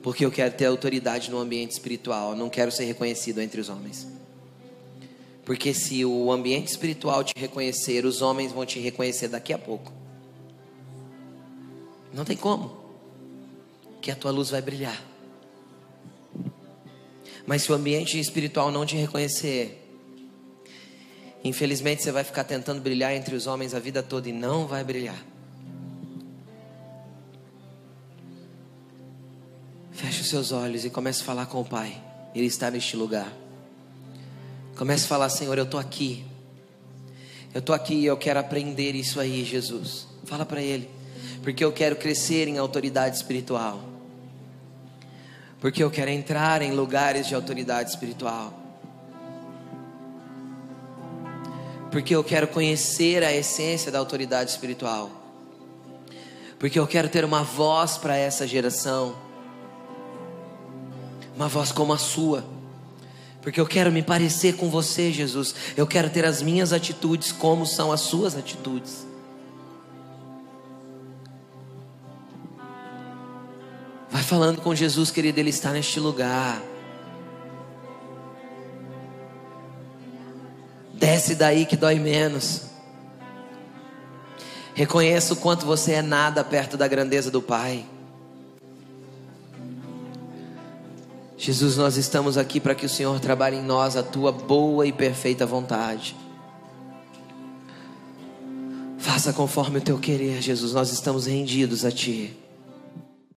Porque eu quero ter autoridade no ambiente espiritual, não quero ser reconhecido entre os homens. Porque se o ambiente espiritual te reconhecer, os homens vão te reconhecer daqui a pouco. Não tem como. Que a tua luz vai brilhar. Mas se o ambiente espiritual não te reconhecer, infelizmente você vai ficar tentando brilhar entre os homens a vida toda e não vai brilhar. Feche os seus olhos e comece a falar com o Pai. Ele está neste lugar. Comece a falar, Senhor, eu estou aqui. Eu estou aqui e eu quero aprender isso aí, Jesus. Fala para Ele porque eu quero crescer em autoridade espiritual, porque eu quero entrar em lugares de autoridade espiritual, porque eu quero conhecer a essência da autoridade espiritual, porque eu quero ter uma voz para essa geração, uma voz como a sua. Porque eu quero me parecer com você, Jesus. Eu quero ter as minhas atitudes como são as suas atitudes. Vai falando com Jesus, querido, Ele está neste lugar. Desce daí que dói menos. Reconheça o quanto você é nada perto da grandeza do Pai. Jesus, nós estamos aqui para que o Senhor trabalhe em nós a tua boa e perfeita vontade. Faça conforme o teu querer, Jesus. Nós estamos rendidos a ti.